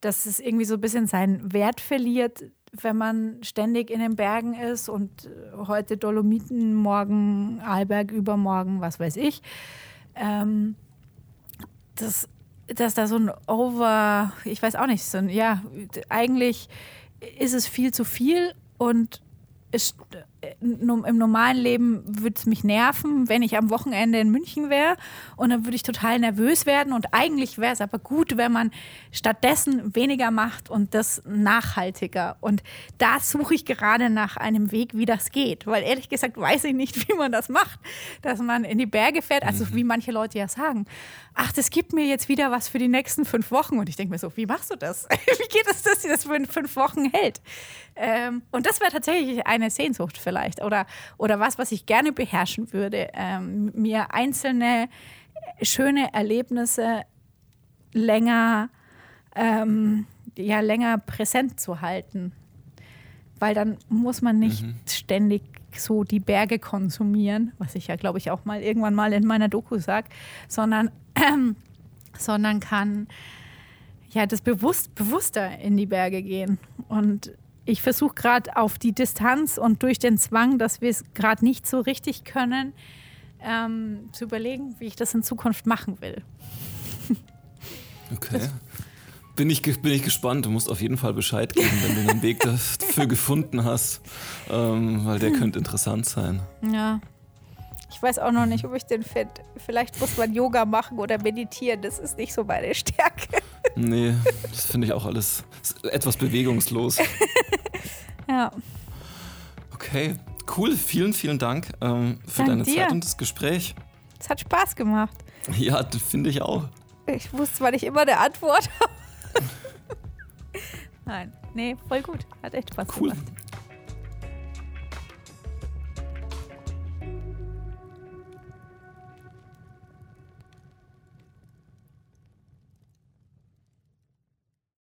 dass es irgendwie so ein bisschen seinen Wert verliert, wenn man ständig in den Bergen ist und äh, heute Dolomiten, morgen Arlberg, übermorgen, was weiß ich. Ähm, das, dass da so ein Over, ich weiß auch nicht, so ein, ja, eigentlich ist es viel zu viel und es, im normalen Leben würde es mich nerven, wenn ich am Wochenende in München wäre und dann würde ich total nervös werden und eigentlich wäre es aber gut, wenn man stattdessen weniger macht und das nachhaltiger und da suche ich gerade nach einem Weg, wie das geht, weil ehrlich gesagt weiß ich nicht, wie man das macht, dass man in die Berge fährt, also mhm. wie manche Leute ja sagen, ach, das gibt mir jetzt wieder was für die nächsten fünf Wochen und ich denke mir so, wie machst du das? wie geht es, dass sie das für fünf Wochen hält? Ähm, und das wäre tatsächlich eine Sehnsucht für vielleicht oder, oder was, was ich gerne beherrschen würde, ähm, mir einzelne schöne Erlebnisse länger, ähm, ja, länger präsent zu halten. Weil dann muss man nicht mhm. ständig so die Berge konsumieren, was ich ja, glaube ich, auch mal irgendwann mal in meiner Doku sage, sondern, ähm, sondern kann ja das bewusst, bewusster in die Berge gehen. Und ich versuche gerade auf die Distanz und durch den Zwang, dass wir es gerade nicht so richtig können, ähm, zu überlegen, wie ich das in Zukunft machen will. Okay. bin ich, bin ich gespannt. Du musst auf jeden Fall Bescheid geben, wenn du einen Weg dafür gefunden hast, ähm, weil der könnte interessant sein. Ja. Ich weiß auch noch nicht, ob ich den finde. Vielleicht muss man Yoga machen oder meditieren. Das ist nicht so meine Stärke. Nee, das finde ich auch alles etwas bewegungslos. ja. Okay, cool. Vielen, vielen Dank ähm, für Dank deine dir. Zeit und das Gespräch. Es hat Spaß gemacht. Ja, finde ich auch. Ich wusste zwar nicht immer der Antwort. Nein, nee, voll gut. Hat echt Spaß cool. gemacht.